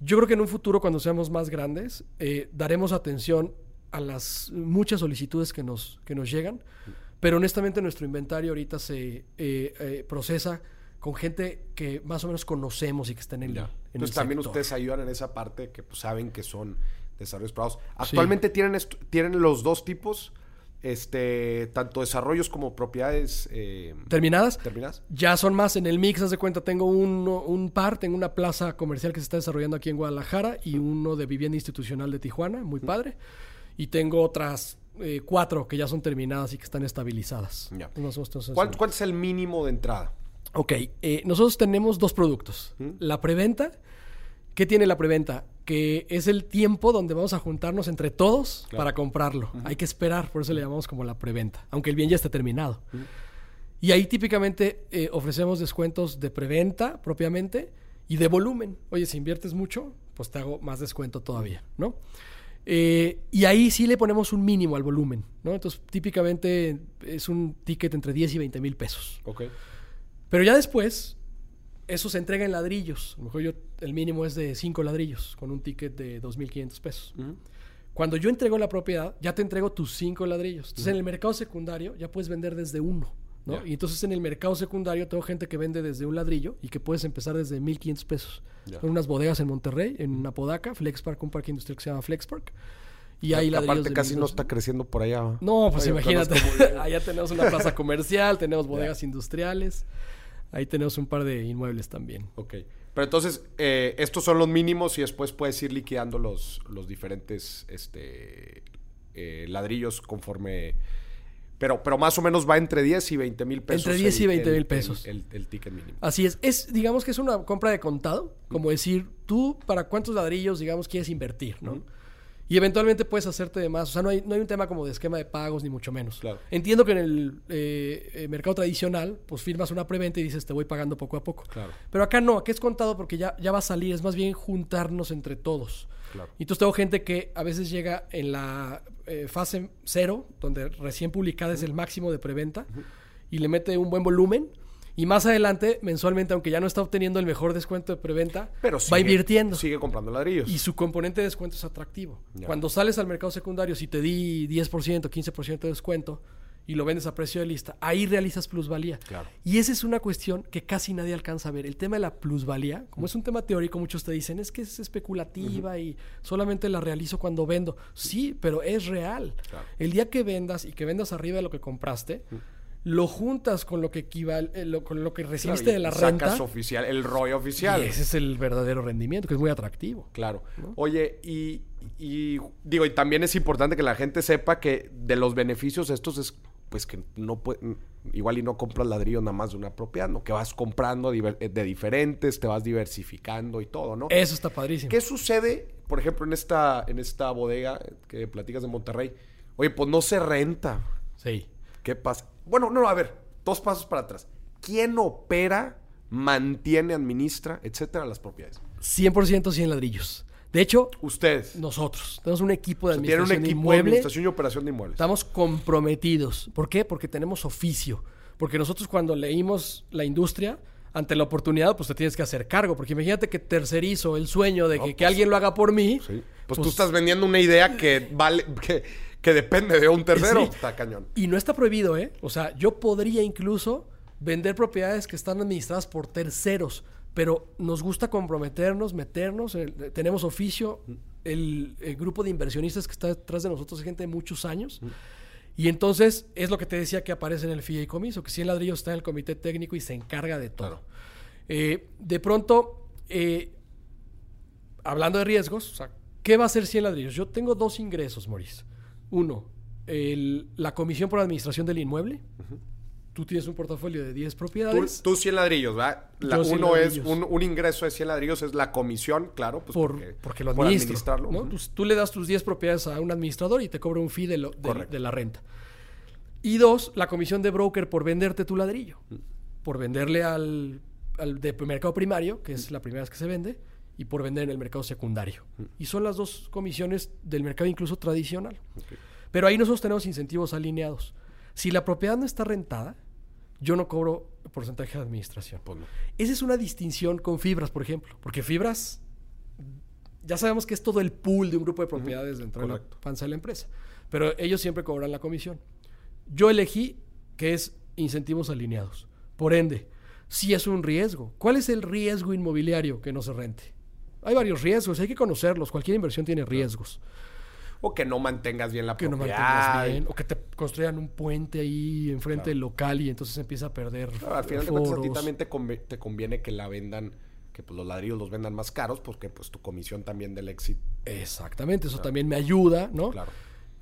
Yo creo que en un futuro, cuando seamos más grandes, eh, daremos atención a las muchas solicitudes que nos, que nos llegan, pero honestamente nuestro inventario ahorita se eh, eh, procesa con gente que más o menos conocemos y que está en el, Ya. en el Entonces también sector. ustedes ayudan en esa parte que pues, saben que son desarrollos privados. Actualmente tienen, tienen los dos tipos, este, tanto desarrollos como propiedades eh, ¿Terminadas? terminadas. Ya son más en el mix, haz de cuenta, tengo uno- un par, tengo una plaza comercial que se está desarrollando aquí en Guadalajara y uno de vivienda institucional de Tijuana, muy padre. Y tengo otras eh, cuatro que ya son terminadas y que están estabilizadas. Ya. Entonces, nosotros estamos ¿Cuál, haciendo- cuál es el mínimo de entrada? Ok, eh, nosotros tenemos dos productos. La preventa, ¿qué tiene la preventa? Que es el tiempo donde vamos a juntarnos entre todos para comprarlo. Hay que esperar, por eso le llamamos como la preventa, aunque el bien ya esté terminado. Y ahí típicamente eh, ofrecemos descuentos de preventa propiamente y de volumen. Oye, si inviertes mucho, pues te hago más descuento todavía, ¿no? Eh, y ahí sí le ponemos un mínimo al volumen, ¿no? Entonces, típicamente es un ticket entre 10 y 20 mil pesos. Ok. Pero ya después, eso se entrega en ladrillos. A lo mejor yo, el mínimo es de 5 ladrillos, con un ticket de 2.500 pesos. Cuando yo entrego la propiedad, ya te entrego tus 5 ladrillos. Entonces, en el mercado secundario ya puedes vender desde uno. ¿no? Y entonces en el mercado secundario tengo gente que vende desde un ladrillo y que puedes empezar desde 1.500 pesos. Son unas bodegas en Monterrey, en Apodaca, Flexpark, un parque industrial que se llama Flexpark. Y Que ladrillos aparte casi no 1200. está creciendo por allá. No, pues imagínate. Allá tenemos una plaza comercial, tenemos bodegas industriales. Ahí tenemos un par de inmuebles también. Ok. Pero entonces, eh, estos son los mínimos y después puedes ir liquidando los, los diferentes este, eh, ladrillos conforme... Pero, pero más o menos va entre 10 y 20 mil pesos. Entre 10 y el- 20 mil pesos. El, el- el ticket mínimo. Así es. Es, digamos que es una compra de contado. Mm. Como decir, tú para cuántos ladrillos, digamos, quieres invertir, ¿no? Y eventualmente puedes hacerte de más. O sea, no hay, no hay un tema como de esquema de pagos, ni mucho menos. Claro. Entiendo que en el eh, eh, mercado tradicional, pues firmas una preventa y dices, te voy pagando poco a poco. Claro. Pero acá no, aquí es contado porque ya, ya va a salir. Es más bien juntarnos entre todos. Claro. Y entonces tengo gente que a veces llega en la eh, fase cero, donde recién publicada es el máximo de preventa, y le mete un buen volumen. Y más adelante, mensualmente, aunque ya no está obteniendo el mejor descuento de preventa, Pero va invirtiendo. Sigue comprando ladrillos. Y su componente de descuento es atractivo. Ya. Cuando sales al mercado secundario, si te di 10%, 15% de descuento y lo vendes a precio de lista, ahí realizas plusvalía. Claro. Y esa es una cuestión que casi nadie alcanza a ver. El tema de la plusvalía, como es un tema teórico, muchos te dicen, es que es especulativa y solamente la realizo cuando vendo. Sí, pero es real. Claro. El día que vendas y que vendas arriba de lo que compraste, lo juntas con lo que equivale, eh, lo- con lo que recibiste de la Sacas renta. oficial, el ROI oficial. Y ese es el verdadero rendimiento, que es muy atractivo. Claro. Oye, y, y digo, y también es importante que la gente sepa que de los beneficios estos es pues que no puede, igual y no compras ladrillo nada más de una propiedad, ¿no? Que vas comprando diver- de diferentes, te vas diversificando y todo, ¿no? Eso está padrísimo. ¿Qué sucede, por ejemplo, en esta, en esta bodega que platicas de Monterrey? Oye, pues no se renta. Sí. ¿Qué pasa? Bueno, no, a ver, dos pasos para atrás. ¿Quién opera, mantiene, administra, etcétera, las propiedades? 100% 100 ladrillos. De hecho, Ustedes. nosotros tenemos un equipo de O sea, tienen un administración de equipo de inmueble. administración y operación de inmuebles. Estamos comprometidos. ¿Por qué? Porque tenemos oficio. Porque nosotros cuando leímos la industria, ante la oportunidad, pues te tienes que hacer cargo. Porque imagínate que tercerizo el sueño de que, que pues, alguien lo haga por mí. Sí. Pues, tú estás vendiendo una idea que vale, que, que depende de un tercero. Sí. Está cañón. Y no está prohibido, ¿eh? O sea, yo podría incluso vender propiedades que están administradas por terceros, pero nos gusta comprometernos, meternos, eh, tenemos oficio, el, el grupo de inversionistas que está detrás de nosotros es gente de muchos años. Y entonces es lo que te decía que aparece en el fideicomiso, que 100 ladrillos está en el comité técnico y se encarga de todo. Claro. Eh, de pronto, eh, hablando de riesgos, o sea, ¿qué va a hacer 100 ladrillos? Yo tengo dos ingresos, Maurice. Uno, el- la comisión por administración del inmueble. Tú tienes un portafolio de 10 Tú, propiedades. tú 100 ladrillos, ¿verdad? La- Yo 100 uno es un, un ingreso de 100 ladrillos, es la comisión, claro. Pues por, porque, porque lo por administrarlo. Tú, tú le das tus 10 propiedades a un administrador y te cobra un fee de, lo- de- Correcto. de la renta. Y dos, la comisión de broker por venderte tu ladrillo. Por venderle al, al de mercado primario, que es la primera vez que se vende, y por vender en el mercado secundario. Mm. Y son las dos comisiones del mercado incluso tradicional. Pero ahí nosotros tenemos incentivos alineados. Si la propiedad no está rentada, yo no cobro porcentaje de administración. Pues no. Esa es una distinción con fibras, por ejemplo. Porque fibras, ya sabemos que es todo el pool de un grupo de propiedades dentro de la panza de la empresa. Pero ellos siempre cobran la comisión. Yo elegí que es incentivos alineados. Por ende, si es un riesgo. ¿Cuál es el riesgo inmobiliario que no se rente? Hay varios riesgos, hay que conocerlos. Cualquier inversión tiene riesgos. O que no mantengas bien la Que no mantengas bien, o que te construyan un puente ahí enfrente del local y entonces empieza a perder. Claro, al final de cuentas a ti foros. también te, conve- te conviene que la vendan, que pues, los ladrillos los vendan más caros, porque pues tu comisión también del éxito. Exactamente, eso también me ayuda, ¿no? Claro.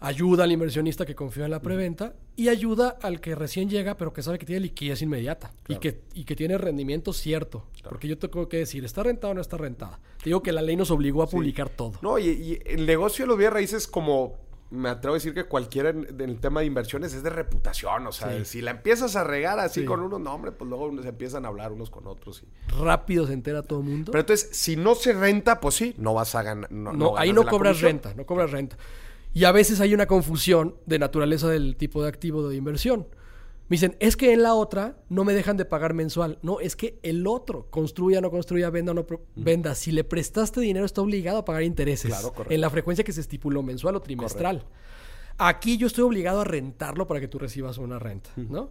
Ayuda al inversionista que confía en la preventa y ayuda al que recién llega, pero que sabe que tiene liquidez inmediata y, que, y que tiene rendimiento cierto. Porque yo tengo que decir, ¿está rentada o no está rentada? Te digo que la ley nos obligó a publicar todo. No, y, y el negocio de los bienes raíces, como me atrevo a decir que cualquiera en, en el tema de inversiones es de reputación. O sea, Sí. si la empiezas a regar así Sí. con unos nombres, pues luego se empiezan a hablar unos con otros. y- Rápido se entera todo el mundo. Pero entonces, si no se renta, pues sí, no vas a ganar. No, No, ahí ganas no cobras renta, no cobras renta. Y a veces hay una confusión de naturaleza del tipo de activo de inversión. Me dicen, es que en la otra no me dejan de pagar mensual. No, es que el otro, construya, no construya, venda o no pro- venda. Si le prestaste dinero, está obligado a pagar intereses. Claro, correcto. En la frecuencia que se estipuló, mensual o trimestral. Aquí yo estoy obligado a rentarlo para que tú recibas una renta, ¿no?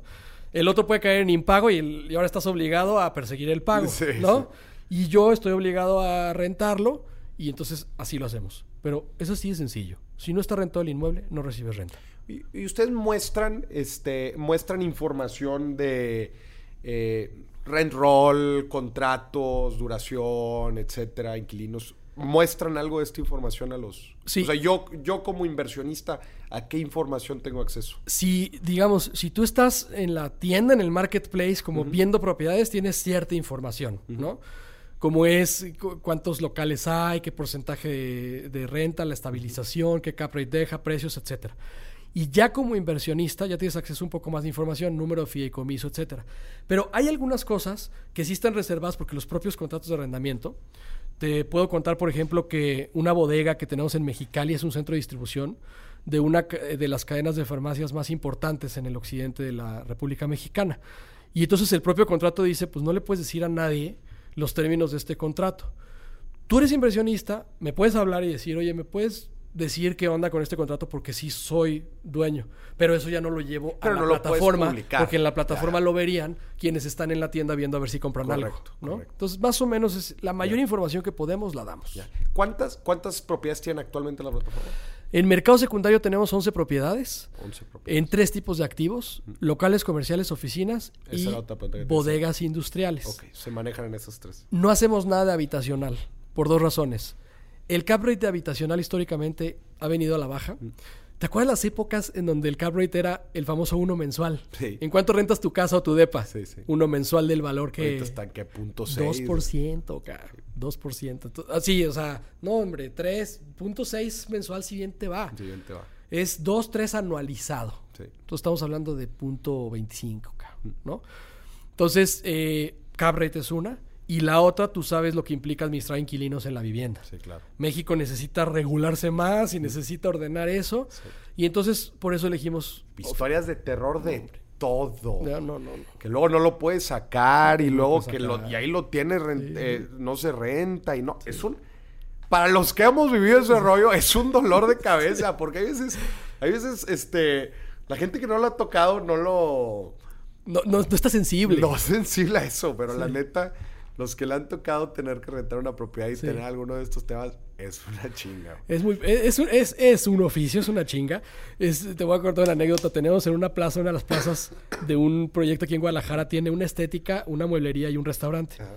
El otro puede caer en impago y, el- y ahora estás obligado a perseguir el pago, Sí, ¿no? Y yo estoy obligado a rentarlo y entonces así lo hacemos. Pero eso sí es sencillo. Si no está rentado el inmueble, no recibes renta. Y, y ustedes muestran, este, muestran información de eh, rent roll, contratos, duración, etcétera, inquilinos. ¿Muestran algo de esta información a los... Sí. O sea, yo, yo como inversionista, ¿a qué información tengo acceso? Si, digamos, si tú estás en la tienda, en el marketplace, como viendo propiedades, tienes cierta información, ¿no? Como es cu- cuántos locales hay, qué porcentaje de, de renta, la estabilización, qué cap rate deja, precios, etcétera. Y ya como inversionista ya tienes acceso a un poco más de información, número de fideicomiso, etcétera. Pero hay algunas cosas que sí están reservadas porque los propios contratos de arrendamiento te puedo contar, por ejemplo, que una bodega que tenemos en Mexicali es un centro de distribución de una ca- de las cadenas de farmacias más importantes en el occidente de la República Mexicana. Y entonces el propio contrato dice, pues no le puedes decir a nadie los términos de este contrato. Tú eres inversionista, me puedes hablar y decir, oye, ¿me puedes decir qué onda con este contrato porque sí soy dueño. Pero eso ya no lo llevo Pero a la no plataforma. publicar. Porque en la plataforma lo verían quienes están en la tienda viendo a ver si compran Correcto, algo. ¿no? correcto. Entonces, más o menos es la mayor información que podemos la damos. Ya. ¿Cuántas, ¿Cuántas propiedades tiene actualmente la plataforma? En mercado secundario tenemos 11 propiedades. 11 propiedades. En tres tipos de activos, locales, comerciales, oficinas Esa y bodegas industriales. Se manejan en esas tres. No hacemos nada de habitacional, por dos razones. El cap rate de habitacional históricamente ha venido a la baja. Mm. ¿Te acuerdas las épocas en donde el cap rate era el famoso uno mensual? Sí. ¿En cuánto rentas tu casa o tu depa? Sí, sí. Uno mensual del valor que... Ahorita están que punto 6. 2%, cara. 2%. Ento- ah, Sí, o sea, no, hombre, 3.6 mensual si bien te va. Siguiente va. Es 2, 3 anualizado. Sí. Entonces estamos hablando de punto 25, cabrón, ¿no? Entonces, eh, cap rate es una. Y la otra, tú sabes lo que implica administrar inquilinos en la vivienda. Sí, claro. México necesita regularse más y necesita ordenar eso. Y entonces, por eso elegimos... Historias de terror de todo. No, no, no. Que luego no lo puedes sacar y luego que lo, y ahí lo tienes, eh, no se renta y no. Es un. Para los que hemos vivido ese rollo, es un dolor de cabeza. Porque hay veces, hay veces, este. La gente que no lo ha tocado no lo. No, no, no está sensible. No es sensible a eso, pero la neta, los que le han tocado tener que rentar una propiedad y Sí. tener alguno de estos temas, es una chinga. Es, muy, es, un- es, es un oficio, es una chinga. Es, te voy a contar una anécdota. Tenemos en una plaza, una de las plazas de un proyecto aquí en Guadalajara, tiene una estética, una mueblería y un restaurante. Ajá.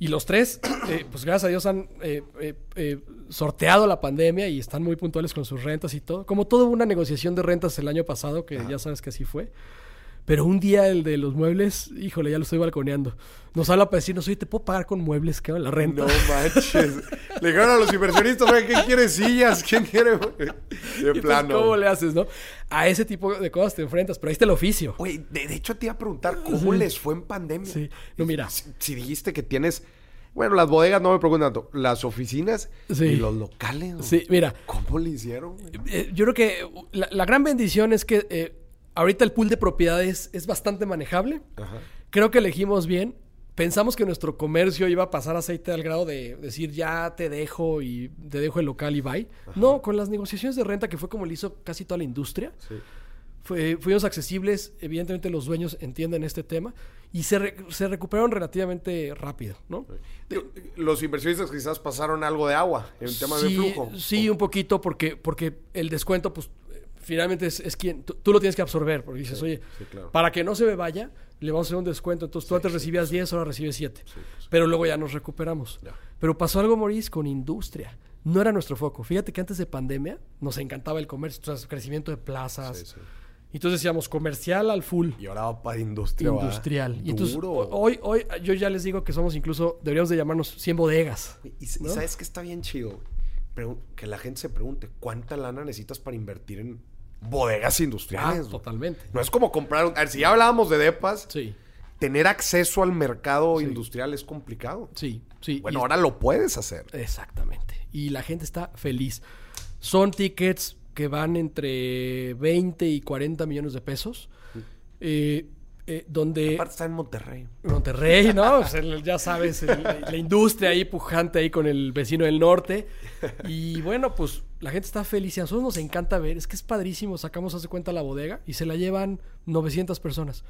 Y los tres, eh, pues gracias a Dios han eh, eh, eh, sorteado la pandemia y están muy puntuales con sus rentas y todo. Como toda una negociación de rentas el año pasado, que ya sabes que así fue. Pero un día el de los muebles, híjole, ya lo estoy balconeando. Nos habla para decirnos, oye, ¿te puedo pagar con muebles? ¿Qué? La renta. No manches. Le dijeron a los inversionistas, oye, ¿quién quiere sillas? ¿Quién quiere? De Y, pues, plano. ¿Cómo le haces, no? A ese tipo de cosas te enfrentas, pero ahí está el oficio. Oye, de, de hecho te iba a preguntar cómo les fue en pandemia. Sí. No, mira. Si, si dijiste que tienes, bueno, las bodegas no me preguntan tanto, las oficinas Sí. y los locales. Sí, mira, ¿Cómo le hicieron? eh, yo creo que la, la gran bendición es que eh, ahorita el pool de propiedades es bastante manejable. Ajá. Creo que elegimos bien. Pensamos que nuestro comercio iba a pasar aceite al grado de decir ya te dejo y te dejo el local y bye. No, con las negociaciones de renta, que fue como le hizo casi toda la industria, Sí. fue- fuimos accesibles. Evidentemente los dueños entienden este tema y se, re- se recuperaron relativamente rápido, ¿no? Los inversionistas quizás pasaron algo de agua en el tema sí, de flujo. Sí, un poquito, porque, porque el descuento, pues, finalmente es, es quien. Tú, tú lo tienes que absorber, porque dices, oye, sí, claro. para que no se me vaya, le vamos a hacer un descuento. Entonces tú antes recibías 10, ahora recibes 7. pues, Pero luego ya nos recuperamos. Ya. Pero pasó algo, Maurice, con industria. No era nuestro foco. Fíjate que antes de pandemia nos encantaba el comercio, o sea, crecimiento de plazas. Entonces decíamos comercial al full. Y ahora va para industria. va Industrial. Y entonces, hoy, hoy yo ya les digo que somos incluso, deberíamos de llamarnos 100 bodegas. Y, y sabes que está bien chido. Que la gente se pregunte cuánta lana necesitas para invertir en bodegas Ah, industriales. güey? totalmente. No es como comprar. un- A ver, si ya hablábamos de depas, Sí, tener acceso al mercado Sí. industrial es complicado. sí, sí. Bueno, Y- ahora lo puedes hacer. Exactamente. Y la gente está feliz. Son tickets que van entre 20 y 40 millones de pesos. eh, eh, donde Aparte está en Monterrey. Monterrey, ¿no? Pues el- ya sabes, el- la industria ahí pujante ahí con el vecino del norte. Y bueno, pues la gente está feliz y a nosotros nos encanta ver. Es que es padrísimo. Sacamos, hace cuenta, la bodega y se la llevan 900 personas.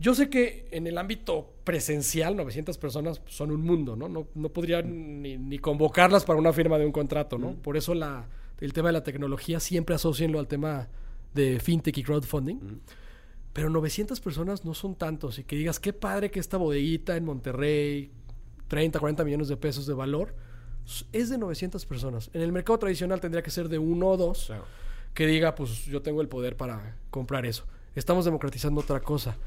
Yo sé que en el ámbito presencial, 900 personas son un mundo, ¿no? No, no podría ni, ni convocarlas para una firma de un contrato, ¿no? Por eso la, el tema de la tecnología siempre asocienlo al tema de fintech y crowdfunding. Pero 900 personas no son tantos. Y que digas, qué padre que esta bodeguita en Monterrey, 30, 40 millones de pesos de valor, es de 900 personas. En el mercado tradicional tendría que ser de uno o dos Claro. que diga, pues yo tengo el poder para comprar eso. Estamos democratizando otra cosa.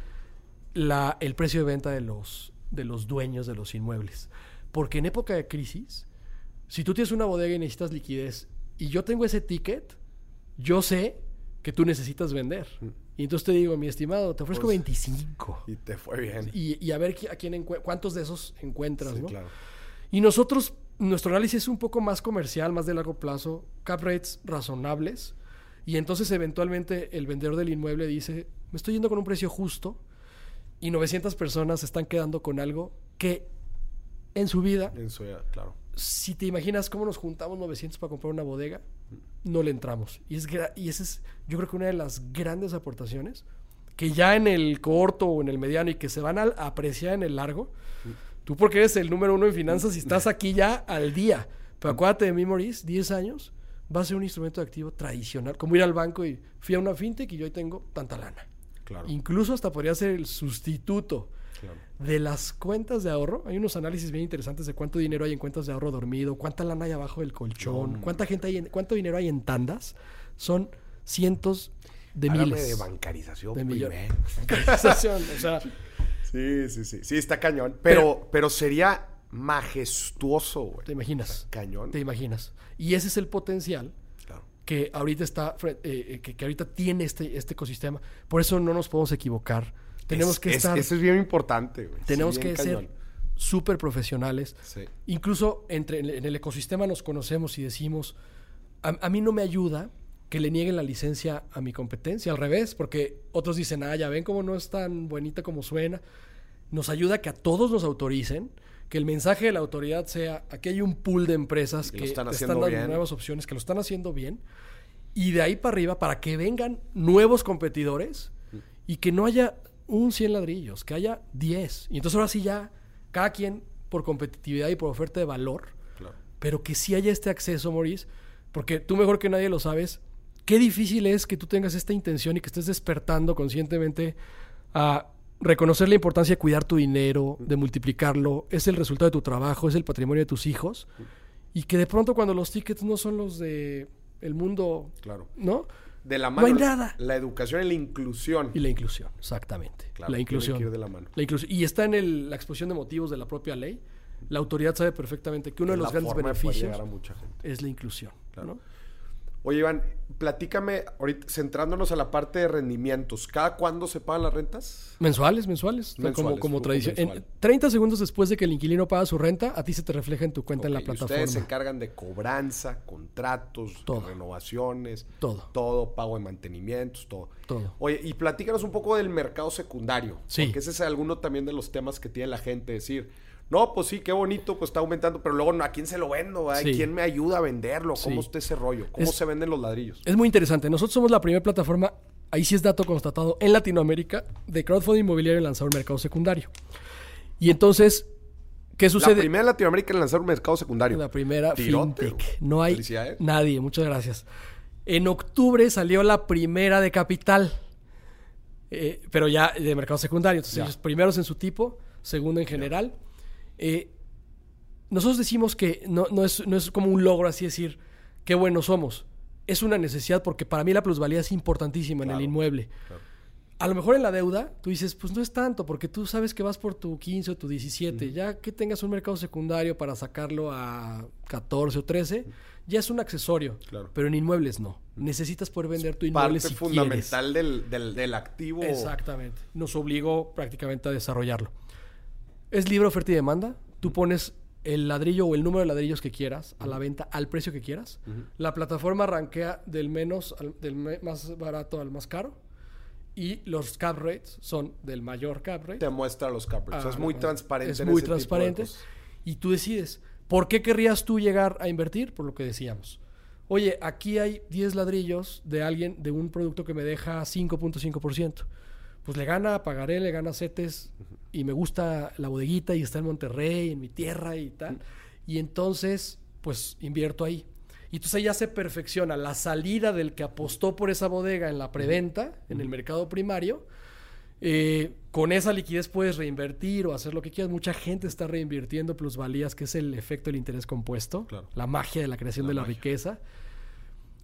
La, el precio de venta de los, de los dueños de los inmuebles. Porque en época de crisis, si tú tienes una bodega y necesitas liquidez y yo tengo ese ticket, yo sé que tú necesitas vender. Y entonces te digo, mi estimado, te ofrezco Pues, 25. Y te fue bien. Y, y a ver a quién cuántos de esos encuentras, Sí, ¿no? claro. Y nosotros, nuestro análisis es un poco más comercial, más de largo plazo, cap rates razonables. Y entonces eventualmente el vendedor del inmueble dice, me estoy yendo con un precio justo y 900 personas están quedando con algo que en su vida, Eso ya, claro. si te imaginas cómo nos juntamos 900 para comprar una bodega, no le entramos. Y, es, y esa es, yo creo que una de las grandes aportaciones que ya en el corto o en el mediano y que se van a apreciar en el largo. Tú porque eres el número uno en finanzas y estás aquí ya al día. Pero acuérdate de mí, Maurice, 10 años va a ser un instrumento de activo tradicional. Como ir al banco y fui a una fintech y yo hoy tengo tanta lana. Claro. Incluso hasta podría ser el sustituto claro. de las cuentas de ahorro. Hay unos análisis bien interesantes de cuánto dinero hay en cuentas de ahorro dormido, cuánta lana hay abajo del colchón, No, cuánta gente hay en, cuánto dinero hay en tandas. Son cientos de Háblame miles de bancarización de millones. Bancarización, o sea, Sí, sí, sí. Sí, está cañón. Pero, pero, sería majestuoso, güey. te imaginas. Cañón. Te imaginas. Y ese es el potencial Claro. que ahorita está, eh, eh, que, que ahorita tiene este, este ecosistema. Por eso no nos podemos equivocar. Tenemos Es- que es- estar, Eso es bien importante, güey. tenemos Sí, que bien ser cañón. súper profesionales. Sí. Incluso entre, en el ecosistema nos conocemos y decimos, a, a mí no me ayuda que le nieguen la licencia a mi competencia, al revés, porque otros dicen, ah, ya ven cómo no es tan bonita como suena. Nos ayuda que a todos nos autoricen, que el mensaje de la autoridad sea, aquí hay un pool de empresas Que que, están dando bien. nuevas opciones, que lo están haciendo bien, y de ahí para arriba, para que vengan nuevos competidores y que no haya un 100 ladrillos, que haya 10. Y entonces ahora sí ya, cada quien por competitividad y por oferta de valor, Claro. pero que sí haya este acceso, Maurice, porque tú mejor que nadie lo sabes, qué difícil es que tú tengas esta intención y que estés despertando conscientemente a reconocer la importancia de cuidar tu dinero, de multiplicarlo, es el resultado de tu trabajo, es el patrimonio de tus hijos, y que de pronto cuando los tickets no son los de el mundo, Claro. ¿no? De la No mano. hay nada. La educación y la inclusión. Y la inclusión, exactamente. Claro, la inclusión. que ir de la mano. La inclusión. Y está en el- la exposición de motivos de la propia ley. La autoridad sabe perfectamente que uno de los grandes beneficios llegar a mucha gente. es la inclusión. Claro. ¿no? Oye, Iván, platícame, ahorita centrándonos a la parte de rendimientos. ¿Cada cuándo se pagan las rentas? Mensuales, mensuales. Mensuales, como como flujo tradición. En mensual. 30 segundos después de que el inquilino paga su renta, a ti se te refleja en tu cuenta en la plataforma. Ustedes se encargan de cobranza, contratos, Todo. renovaciones, Todo. todo, pago de mantenimientos, todo. Todo. Oye, y platícanos un poco del mercado secundario. Sí. Porque ese es alguno también de los temas que tiene la gente. Decir, no, pues sí, qué bonito, pues está aumentando, pero luego, ¿a quién se lo vendo? Sí. ¿Quién me ayuda a venderlo? ¿Cómo Sí. está ese rollo? ¿Cómo Es- se venden los ladrillos? Es muy interesante. Nosotros somos la primera plataforma, ahí sí es dato constatado, en Latinoamérica de crowdfunding inmobiliario lanzado al mercado secundario. Y entonces, ¿qué La sucede? primera en Latinoamérica en lanzar un mercado secundario. La primera Tirote, fintech. No hay nadie. Muchas gracias. En octubre salió la primera de capital, eh, pero ya de mercado secundario. Entonces, Ya. ellos primeros en su tipo, segundo en general. Eh, nosotros decimos que no, no es, no es como un logro así decir, qué buenos somos. Es una necesidad porque para mí la plusvalía es importantísima en el inmueble. claro. A lo mejor en la deuda, tú dices, pues no es tanto, porque tú sabes que vas por tu 15 o tu 17. Ya que tengas un mercado secundario para sacarlo a 14 o 13, ya es un accesorio. Claro. Pero en inmuebles no. Necesitas poder vender tu inmueble Parte si fundamental del, del, del activo. Exactamente. Nos obligó prácticamente a desarrollarlo. Es libre oferta y demanda. Tú pones el ladrillo o el número de ladrillos que quieras a la venta al precio que quieras. La plataforma rankea del menos al- del me- más barato al más caro y los cap rates son del mayor cap rate. Te muestra los cap rates. O sea, es Ah, muy transparente. Es en muy ese tipo de transparente. Y tú decides, ¿por qué querrías tú llegar a invertir? Por lo que decíamos. Oye, aquí hay 10 ladrillos de alguien, de un producto que me deja 5.5%. Pues le gana Pagaré, le gana CETES y me gusta la bodeguita y está en Monterrey, en mi tierra y tal. Y entonces, pues invierto ahí. Y entonces ahí ya se perfecciona la salida del que apostó por esa bodega en la preventa, en el mercado primario. Eh, con esa liquidez puedes reinvertir o hacer lo que quieras. Mucha gente está reinvirtiendo plusvalías, que es el efecto del interés compuesto, Claro. la magia de la creación La de la magia. riqueza.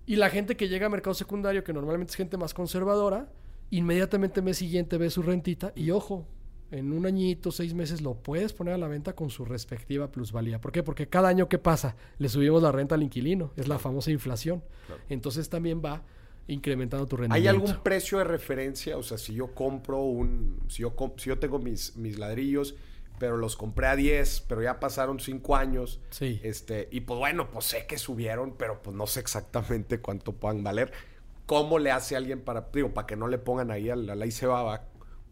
Y la gente que llega a mercado secundario, que normalmente es gente más conservadora, inmediatamente mes siguiente ve su rentita y ojo, en un añito, seis meses lo puedes poner a la venta con su respectiva plusvalía. ¿Por qué? Porque cada año que pasa le subimos la renta al inquilino, es la famosa inflación. Claro. Entonces también va incrementando tu rendimiento. ¿Hay algún precio de referencia? O sea, si yo compro un. Si yo, com- si yo tengo mis, mis ladrillos, pero los compré a 10, pero ya pasaron 5 años. Sí. Este, y pues bueno, pues sé que subieron, pero pues no sé exactamente cuánto puedan valer. ¿Cómo le hace alguien para, digo, para que no le pongan ahí a la ley?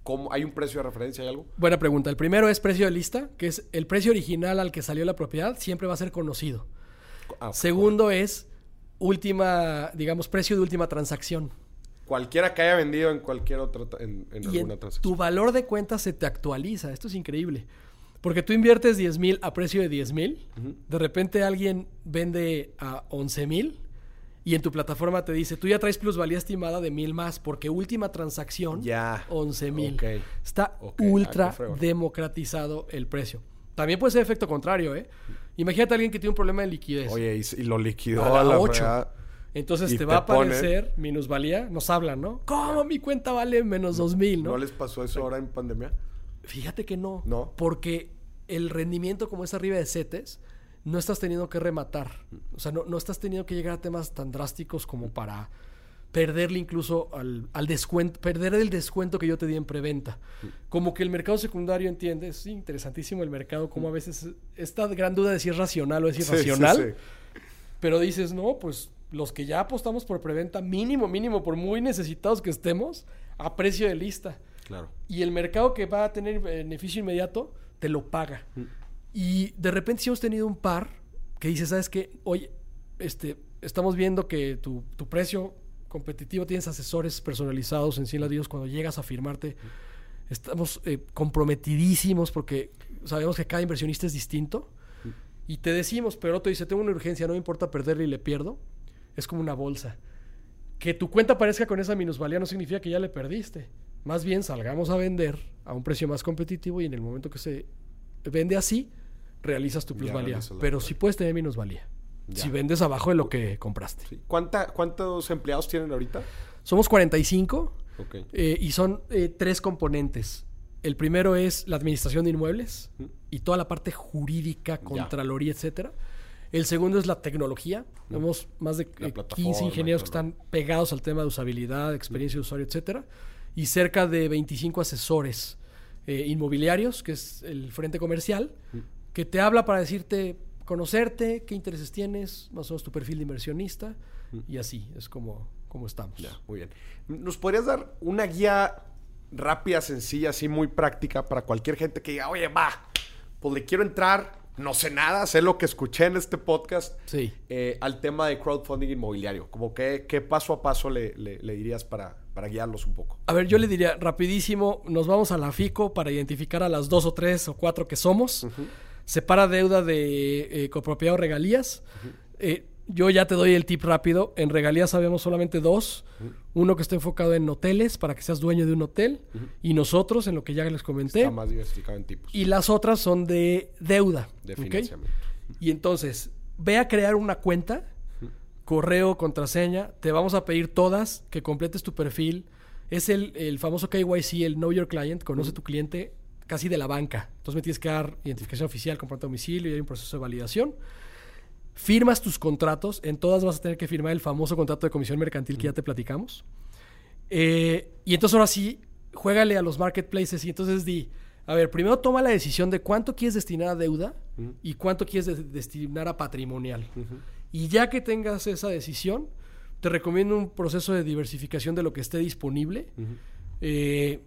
¿Cómo, ¿Hay un precio de referencia? ¿Hay algo? Buena pregunta. El primero es precio de lista, que es el precio original al que salió la propiedad, siempre va a ser conocido. Ah. Segundo es última, digamos, precio de última transacción. Cualquiera que haya vendido en cualquier otra, en, en y alguna en transacción. tu valor de cuenta se te actualiza. Esto es increíble. Porque tú inviertes 10 mil a precio de 10 mil, de repente alguien vende a 11 mil y en tu plataforma te dice, tú ya traes plusvalía estimada de mil más porque última transacción, Ya. 11 mil. Está ah, ultra democratizado el precio. También puede ser efecto contrario, ¿eh? Imagínate a alguien que tiene un problema de liquidez. Oye, y, y lo liquidó A a la la, ocho. fregada. Entonces y te te va a aparecer minusvalía, nos hablan, ¿no? ¿Cómo mi cuenta vale menos dos mil, ¿No? no? les pasó eso ahora en pandemia? Fíjate que no. No. Porque el rendimiento como es arriba de CETES, no estás teniendo que rematar. O sea, no, no estás teniendo que llegar a temas tan drásticos como para perderle incluso al, al descuento, perder el descuento que yo te di en preventa. Como que el mercado secundario entiende, es interesantísimo el mercado, como a veces esta gran duda de si es racional o es Sí, sí, irracional. sí. Pero dices, no, pues los que ya apostamos por preventa, mínimo, mínimo, por muy necesitados que estemos, a precio de lista. Claro. Y el mercado que va a tener beneficio inmediato, te lo paga. Y de repente si hemos tenido un par que dice, ¿sabes qué? Oye, este, estamos viendo que tu, tu precio competitivo tienes asesores personalizados en 100 ladrillos cuando llegas a firmarte. Estamos eh, comprometidísimos porque sabemos que cada inversionista es distinto. Y te decimos, pero otro dice, tengo una urgencia, no me importa perderle y le pierdo. Es como una bolsa. Que tu cuenta aparezca con esa minusvalía no significa que ya le perdiste. Más bien salgamos a vender a un precio más competitivo y en el momento que se vende así, realizas tu Ya plusvalía. Pero plusvalía. sí puedes tener minusvalía. Ya. Si vendes abajo de lo que compraste. Sí. ¿Cuánta, ¿Cuántos empleados tienen ahorita? Somos 45 Ok. eh, y son eh, tres componentes. El primero es la administración de inmuebles y toda la parte jurídica, contraloría, etcétera. El segundo es la tecnología. Tenemos más de eh, plataforma 15 y ingenieros que están pegados al tema de usabilidad, experiencia de usuario, etcétera. Y cerca de 25 asesores eh, inmobiliarios, que es el frente comercial, que te habla para decirte, conocerte, qué intereses tienes, más o menos tu perfil de inversionista, y así es como, como estamos. Ya, muy bien. ¿Nos podrías dar una guía rápida, sencilla, así muy práctica para cualquier gente que diga, oye, va, pues le quiero entrar, no sé nada, sé lo que escuché en este podcast, Sí. eh, al tema de crowdfunding inmobiliario? Como que, ¿qué paso a paso le, le- le dirías para, para guiarlos un poco? A ver, yo le diría rapidísimo, nos vamos a la FICO para identificar a las dos o tres o cuatro que somos. Separa deuda de eh, copropiedad o regalías. Eh, yo ya te doy el tip rápido. En regalías sabemos solamente dos. Uno que está enfocado en hoteles para que seas dueño de un hotel. Y nosotros en lo que ya les comenté. Está más diversificado en tipos Y las otras son de deuda. de financiamiento. Y entonces, ve a crear una cuenta, correo, contraseña, te vamos a pedir todas, que completes tu perfil. Es el, el famoso KYC, el Know Your Client, conoce tu cliente casi de la banca. Entonces me tienes que dar identificación oficial, comprobante de domicilio y hay un proceso de validación. Firmas tus contratos, en todas vas a tener que firmar el famoso contrato de comisión mercantil que ya te platicamos. Eh, y entonces ahora sí, juégale a los marketplaces y entonces di, a ver, primero toma la decisión de cuánto quieres destinar a deuda y cuánto quieres de- destinar a patrimonial. Y ya que tengas esa decisión, te recomiendo un proceso de diversificación de lo que esté disponible. Eh,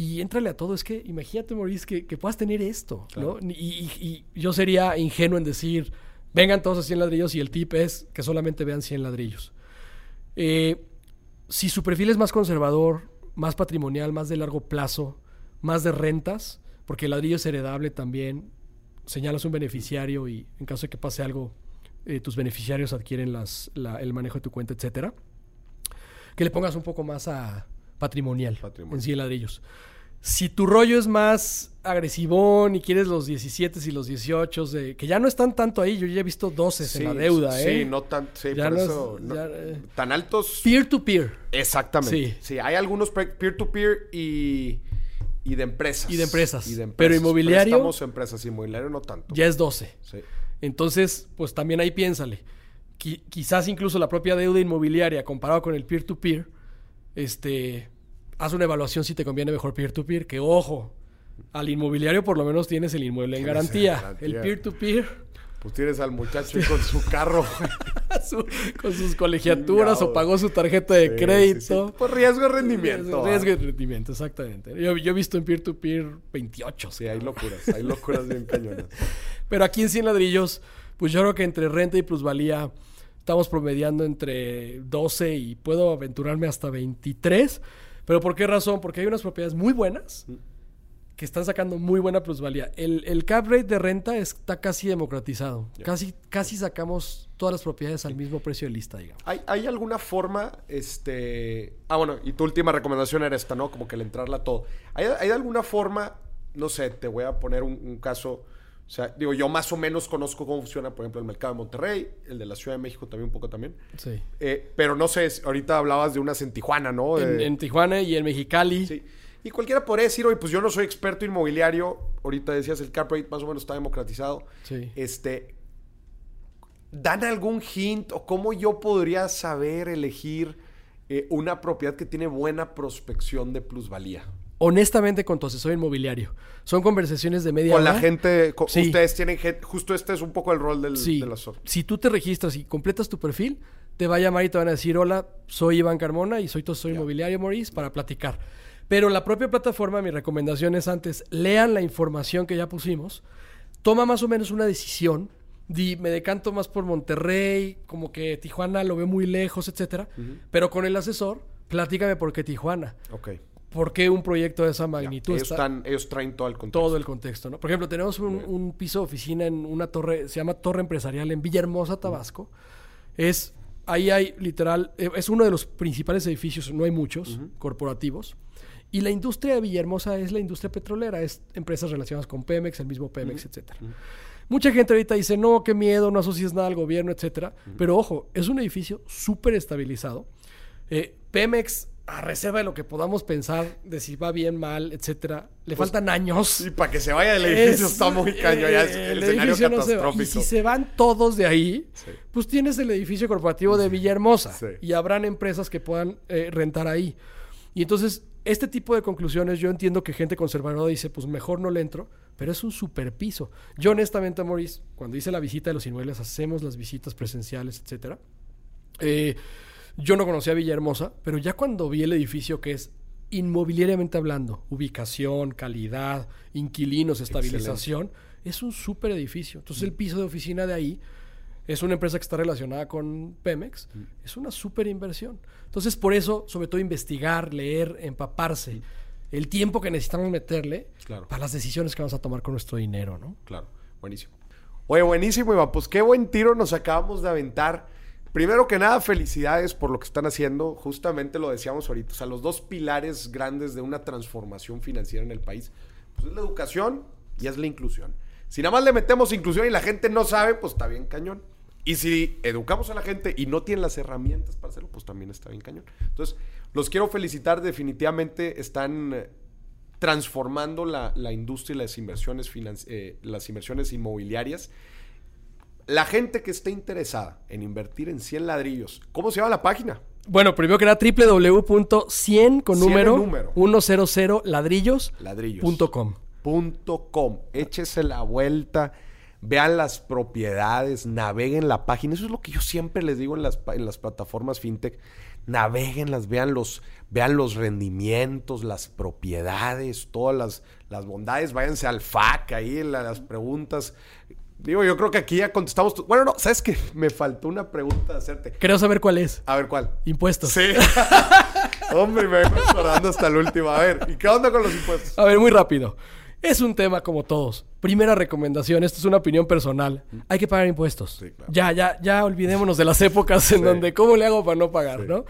y éntrale a todo. Es que imagínate, Maurice, que, que puedas tener esto. ¿no? Y, y- y yo sería ingenuo en decir, vengan todos a 100 ladrillos y el tip es que solamente vean 100 ladrillos. Eh, si su perfil es más conservador, más patrimonial, más de largo plazo, más de rentas, porque el ladrillo es heredable también, señalas un beneficiario y en caso de que pase algo, eh, tus beneficiarios adquieren las, la- el manejo de tu cuenta, etcétera. Que le pongas un poco más a patrimonial, Patrimonio. en 100 ladrillos. Si tu rollo es más agresivón y quieres los 17 y los 18, de, que ya no están tanto ahí, yo ya he visto 12 en la deuda, ¿eh? Sí, no tan, sí, por no es- eso, no- ya, eh. tan altos. Peer-to-peer. Exactamente. Sí. Sí. hay algunos peer-to-peer y, y de empresas. Y de empresas. Y de Pero inmobiliario- Estamos empresas, inmobiliario no tanto. Ya es 12. Sí. Entonces, pues también ahí piénsale. Qui- quizás incluso la propia deuda inmobiliaria comparado con el peer-to-peer, este, haz una evaluación si te conviene mejor peer-to-peer, que ojo, al inmobiliario por lo menos tienes el inmueble en garantía. El peer-to-peer, Pues tienes al muchacho con su carro. su- con sus colegiaturas o pagó su tarjeta de Sí, crédito. sí. Pues riesgo rendimiento. Riesgo ¿ah? de rendimiento, exactamente. Yo, yo he visto en peer-to-peer 28. Sí, hay locuras. Hay locuras bien cañonas. Pero aquí en 100 ladrillos, pues yo creo que entre renta y plusvalía estamos promediando entre 12 y puedo aventurarme hasta 23. ¿Pero por qué razón? Porque hay unas propiedades muy buenas que están sacando muy buena plusvalía. El, el cap rate de renta está casi democratizado. Casi, casi sacamos todas las propiedades al mismo precio de lista, digamos. ¿Hay, ¿Hay alguna forma, este... Ah, bueno, y tu última recomendación era esta, ¿no? Como que el entrarla todo. ¿Hay, hay alguna forma, no sé, te voy a poner un, un caso... O sea, digo, yo más o menos conozco cómo funciona, por ejemplo, el mercado de Monterrey, el de la Ciudad de México también un poco también. Sí. Eh, pero no sé, ahorita hablabas de unas en Tijuana, ¿no? En, Eh, en Tijuana y en Mexicali. Sí. Y cualquiera podría decir, oye, pues yo no soy experto inmobiliario. Ahorita decías, el cap rate más o menos está democratizado. Sí. Este, ¿Dan algún hint o cómo yo podría saber elegir eh, una propiedad que tiene buena prospección de plusvalía? Honestamente, con tu asesor inmobiliario. Son conversaciones de media Con hora. la gente, Sí. ustedes tienen gente, justo este es un poco el rol del, Sí. de la SOR. Si tú te registras y completas tu perfil, te va a llamar y te van a decir, hola, soy Iván Carmona y soy tu asesor inmobiliario, Maurice, para platicar. Pero la propia plataforma, mi recomendación es antes, lean la información que ya pusimos, toma más o menos una decisión, di, me decanto más por Monterrey, como que Tijuana lo veo muy lejos, etcétera, pero con el asesor, platícame por qué Tijuana, Ok. Por qué un proyecto de esa Ya. magnitud Ellos, está- están, ellos traen todo el contexto. todo el contexto, ¿no? Por ejemplo, tenemos un, un piso de oficina en una torre, se llama Torre Empresarial en Villahermosa, Tabasco. Es, ahí hay literal, eh, es uno de los principales edificios, no hay muchos, corporativos. Y la industria de Villahermosa es la industria petrolera, es empresas relacionadas con Pemex, el mismo Pemex, etcétera. Mucha gente ahorita dice, no, qué miedo, no asocias nada al gobierno, etcétera. Pero ojo, es un edificio súper estabilizado. Eh, Pemex, a reserva de lo que podamos pensar de si va bien, mal, etcétera, le faltan años. Y para que se vaya del edificio Es- está muy cañón. ya es eh, el, el escenario edificio no se catastrófico. Y si se van todos de ahí, Sí. pues tienes el edificio corporativo de Villahermosa. Sí. Y habrán empresas que puedan eh, rentar ahí. Y entonces, este tipo de conclusiones, yo entiendo que gente conservadora dice, pues mejor no le entro, pero es un super piso. Yo honestamente, Maurice, cuando hice la visita de los inmuebles, hacemos las visitas presenciales, etcétera. Eh, yo no conocía Villahermosa, pero ya cuando vi el edificio que es inmobiliariamente hablando, ubicación, calidad, inquilinos, estabilización, es un súper edificio. Entonces el piso de oficina de ahí es una empresa que está relacionada con Pemex, es una súper inversión. Entonces por eso, sobre todo investigar, leer, empaparse, el tiempo que necesitamos meterle Claro. para las decisiones que vamos a tomar con nuestro dinero, ¿no? Claro, buenísimo. Oye, buenísimo, Iván. Pues qué buen tiro nos acabamos de aventar. Primero que nada, felicidades por lo que están haciendo. Justamente lo decíamos ahorita. O sea, los dos pilares grandes de una transformación financiera en el país pues es la educación y es la inclusión. Si nada más le metemos inclusión y la gente no sabe, pues está bien cañón. Y si educamos a la gente y no tienen las herramientas para hacerlo, pues también está bien cañón. Entonces, los quiero felicitar. Definitivamente están eh, transformando la, la industria y las inversiones, eh, las inversiones inmobiliarias. La gente que esté interesada en invertir en 100 ladrillos, ¿cómo se llama la página? Bueno, primero que nada, www.100 con 100 en número, número. 100 ladrillos.com. Ladrillos. Punto com. Échese la vuelta, vean las propiedades, naveguen la página. Eso es lo que yo siempre les digo en las, pa- en las plataformas fintech. Naveguenlas, vean los, vean los rendimientos, las propiedades, todas las, las bondades. Váyanse al FAQ ahí en la- las preguntas. Digo, yo creo que aquí ya contestamos. tu- Bueno, no, ¿sabes qué? Me faltó una pregunta de hacerte. Creo saber cuál es. A ver, ¿cuál? Impuestos. Sí. Hombre, me vengo acordando hasta el último. A ver, ¿y qué onda con los impuestos? A ver, muy rápido. Es un tema como todos. Primera recomendación, esto es una opinión personal. Hay que pagar impuestos. Sí, claro. Ya, ya, ya olvidémonos de las épocas en Sí. donde cómo le hago para no pagar, Sí. ¿no?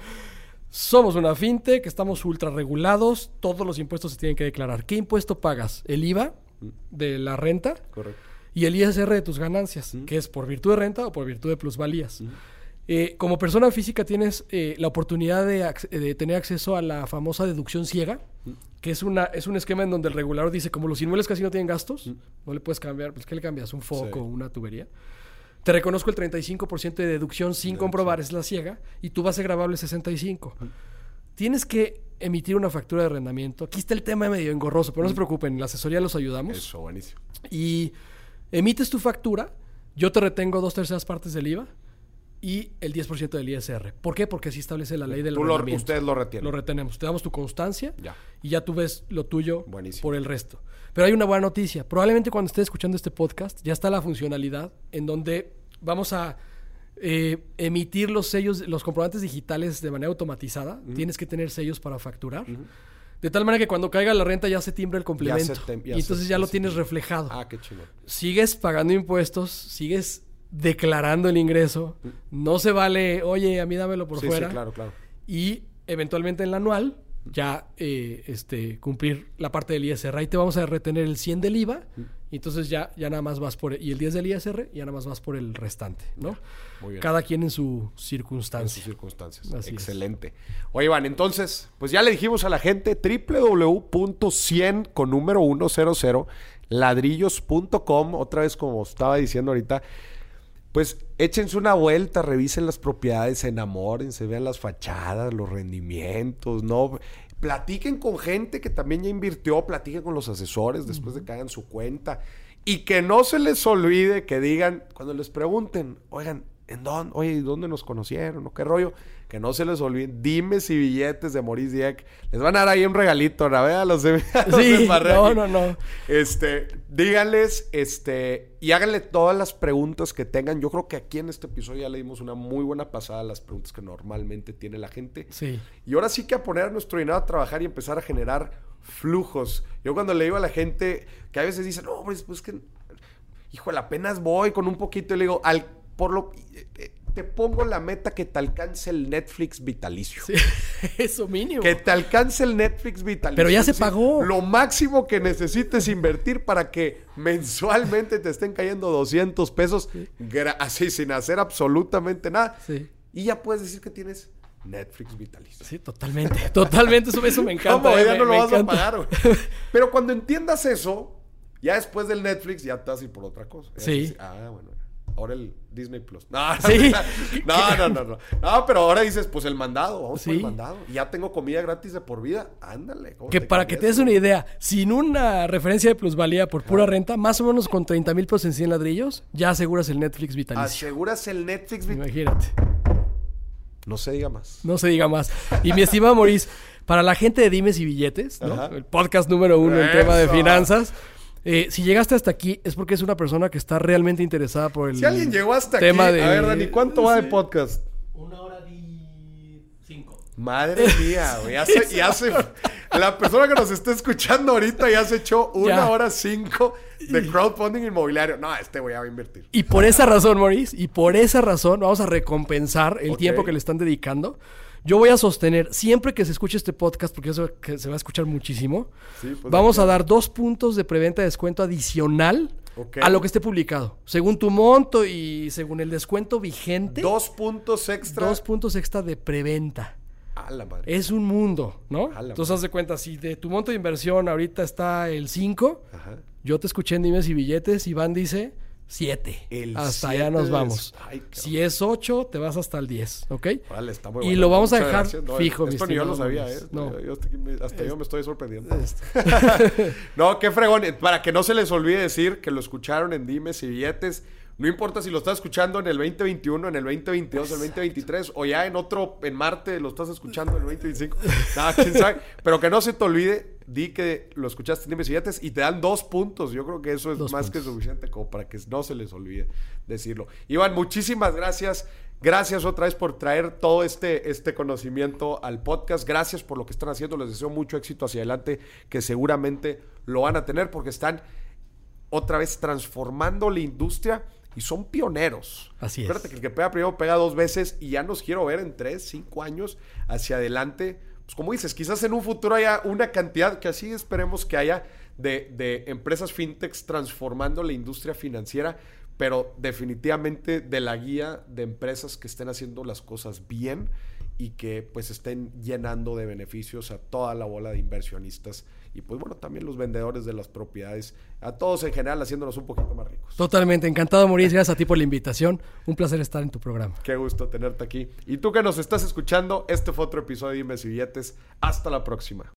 Somos una fintech, estamos ultra regulados, todos los impuestos se tienen que declarar. ¿Qué impuesto pagas? El IVA de la renta Correcto. Y el ISR de tus ganancias, que es por virtud de renta o por virtud de plusvalías. Eh, como persona física tienes eh, la oportunidad de, tener acceso a la famosa deducción ciega, que es, una, es un esquema en donde el regulador dice, como los inmuebles casi no tienen gastos, no le puedes cambiar, pues ¿qué le cambias? ¿Un foco, Sí. una tubería? Te reconozco el 35% de deducción sin comprobar, es la ciega, y tu base grabable es 65%. Tienes que emitir una factura de arrendamiento. Aquí está el tema medio engorroso, pero no se preocupen, en la asesoría los ayudamos Eso, buenísimo. y emites tu factura, yo te retengo dos terceras partes del IVA y el 10% del ISR. ¿Por qué? Porque así establece la ley del Tú lo- ustedes lo retienen. Lo retenemos. Te damos tu constancia Ya. y ya tú ves lo tuyo Buenísimo. por el resto. Pero hay una buena noticia. Probablemente cuando estés escuchando este podcast ya está la funcionalidad en donde vamos a eh, emitir los sellos, los comprobantes digitales de manera automatizada. Tienes que tener sellos para facturar. De tal manera que cuando caiga la renta ya se timbra el complemento. ya y entonces se- ya lo se tienes reflejado. Ah, qué chingón. Sigues pagando impuestos, sigues declarando el ingreso. No se vale, oye, a mí dámelo por sí, fuera. sí, claro, claro. Y eventualmente en la anual ya eh, este, cumplir la parte del ISR. Ahí te vamos a retener el 100 del IVA y entonces ya, ya nada más vas por... Y el 10 del ISR ya nada más vas por el restante, ¿no? Muy bien. Cada quien en su en sus circunstancia. circunstancias. Así es. Excelente. Oye, Iván, entonces, pues ya le dijimos a la gente www.100 con número 100 ladrillos.com, otra vez como estaba diciendo ahorita, pues échense una vuelta, revisen las propiedades, enamórense, vean las fachadas, los rendimientos, ¿no? Platiquen con gente que también ya invirtió, platiquen con los asesores después de que hagan su cuenta. Y que no se les olvide que digan, cuando les pregunten, oigan, ¿en dónde? Oye, ¿y dónde nos conocieron? ¿O qué rollo? Que no se les olvide. Dime si billetes de Maurice Dieck. Les van a dar ahí un regalito, ¿no? Vean los de, a los de Sí, Barragán. no, no, no. Este, díganles, este, y háganle todas las preguntas que tengan. Yo creo que aquí en este episodio ya le dimos una muy buena pasada a las preguntas que normalmente tiene la gente. Sí. Y ahora sí que a poner nuestro dinero a trabajar y empezar a generar flujos. Yo cuando le digo a la gente que a veces dicen, no, pues, pues que, híjole, apenas voy con un poquito, y le digo, al, por lo, eh, eh, te pongo la meta que te alcance el Netflix vitalicio. Sí. Eso mínimo. Que te alcance el Netflix vitalicio. Pero ya se pagó. Lo máximo que necesites invertir para que mensualmente te estén cayendo 200 pesos así sin hacer absolutamente nada. Sí. Y ya puedes decir que tienes Netflix vitalicio. Sí, totalmente. Totalmente. Eso, eso me encanta. ¿Cómo? eh, Ya me- no lo me vas a pagar, güey. Pero cuando entiendas eso, ya después del Netflix ya te vas a ir por otra cosa. Ya Sí. ah, bueno. Ahora el Disney Plus. No, Sí. no, no, no, no. No, pero ahora dices, pues el mandado, vamos por Sí. el mandado. Y ya tengo comida gratis de por vida. Ándale. ¿cómo Que para que te des una idea, sin una referencia de plusvalía por pura renta, más o menos con 30 mil pesos en 100 ladrillos, ya aseguras el Netflix vitalicio. Aseguras el Netflix. vitalicio. Imagínate. No se diga más. No se diga más. Y mi estimado Maurice, para la gente de Dimes y Billetes, ¿no? El podcast número uno en tema de Eso. finanzas, eh, si llegaste hasta aquí es porque es una persona que está realmente interesada por el Si alguien llegó hasta tema aquí, de... a ver, Dani, ¿cuánto va de podcast? Una hora y cinco. Madre mía, güey. Ya se, ya se- la persona que nos está escuchando ahorita ya se echó una Ya. hora cinco de crowdfunding inmobiliario. No, este va a invertir. Y por esa razón, Maurice, y por esa razón vamos a recompensar el tiempo que le están dedicando. Yo voy a sostener, siempre que se escuche este podcast, porque eso que se va a escuchar muchísimo, Sí, pues, vamos a dar dos puntos de preventa de descuento adicional a lo que esté publicado. Según tu monto y según el descuento vigente, Dos puntos extra. dos puntos extra de preventa. A la madre. Es un mundo, ¿no? A la Entonces, haz de cuenta, si de tu monto de inversión ahorita está el 5, Ajá. yo te escuché en Dimes y Billetes, Iván dice 7. El Hasta allá nos vamos. Ay, si es 8, te vas hasta el 10, ¿ok? Órale, está muy y bueno. lo vamos a dejar gracias. No, fijo, mi Esto ni yo lo sabía. ¿eh? No. Yo- hasta, yo me estoy sorprendiendo. no, qué fregón. Para que no se les olvide decir que lo escucharon en Dimes y Billetes. No importa si lo estás escuchando en el 2021, en el 2022, en el 2023 o ya en otro, en Marte, lo estás escuchando en el 2025. Nada, quién sabe. Pero que no se te olvide, di que lo escuchaste en Dimes y Billetes y te dan dos puntos. Yo creo que eso es Dos más que suficiente como para que no se les olvide decirlo. Iván, muchísimas gracias. Gracias otra vez por traer todo este, este conocimiento al podcast. Gracias por lo que están haciendo. Les deseo mucho éxito hacia adelante, que seguramente lo van a tener porque están otra vez transformando la industria y son pioneros. Así es. Acuérdate que el que pega primero pega dos veces y ya nos quiero ver en tres, cinco años hacia adelante. Pues como dices, quizás en un futuro haya una cantidad, que así esperemos que haya, de, de empresas fintechs transformando la industria financiera, pero definitivamente de la guía de empresas que estén haciendo las cosas bien y que pues estén llenando de beneficios a toda la bola de inversionistas y pues bueno, también los vendedores de las propiedades, a todos en general haciéndonos un poquito más ricos. Totalmente encantado, Maurice. Gracias a ti por la invitación. Un placer estar en tu programa. Qué gusto tenerte aquí. Y tú que nos estás escuchando, este fue otro episodio de y Billetes. Hasta la próxima.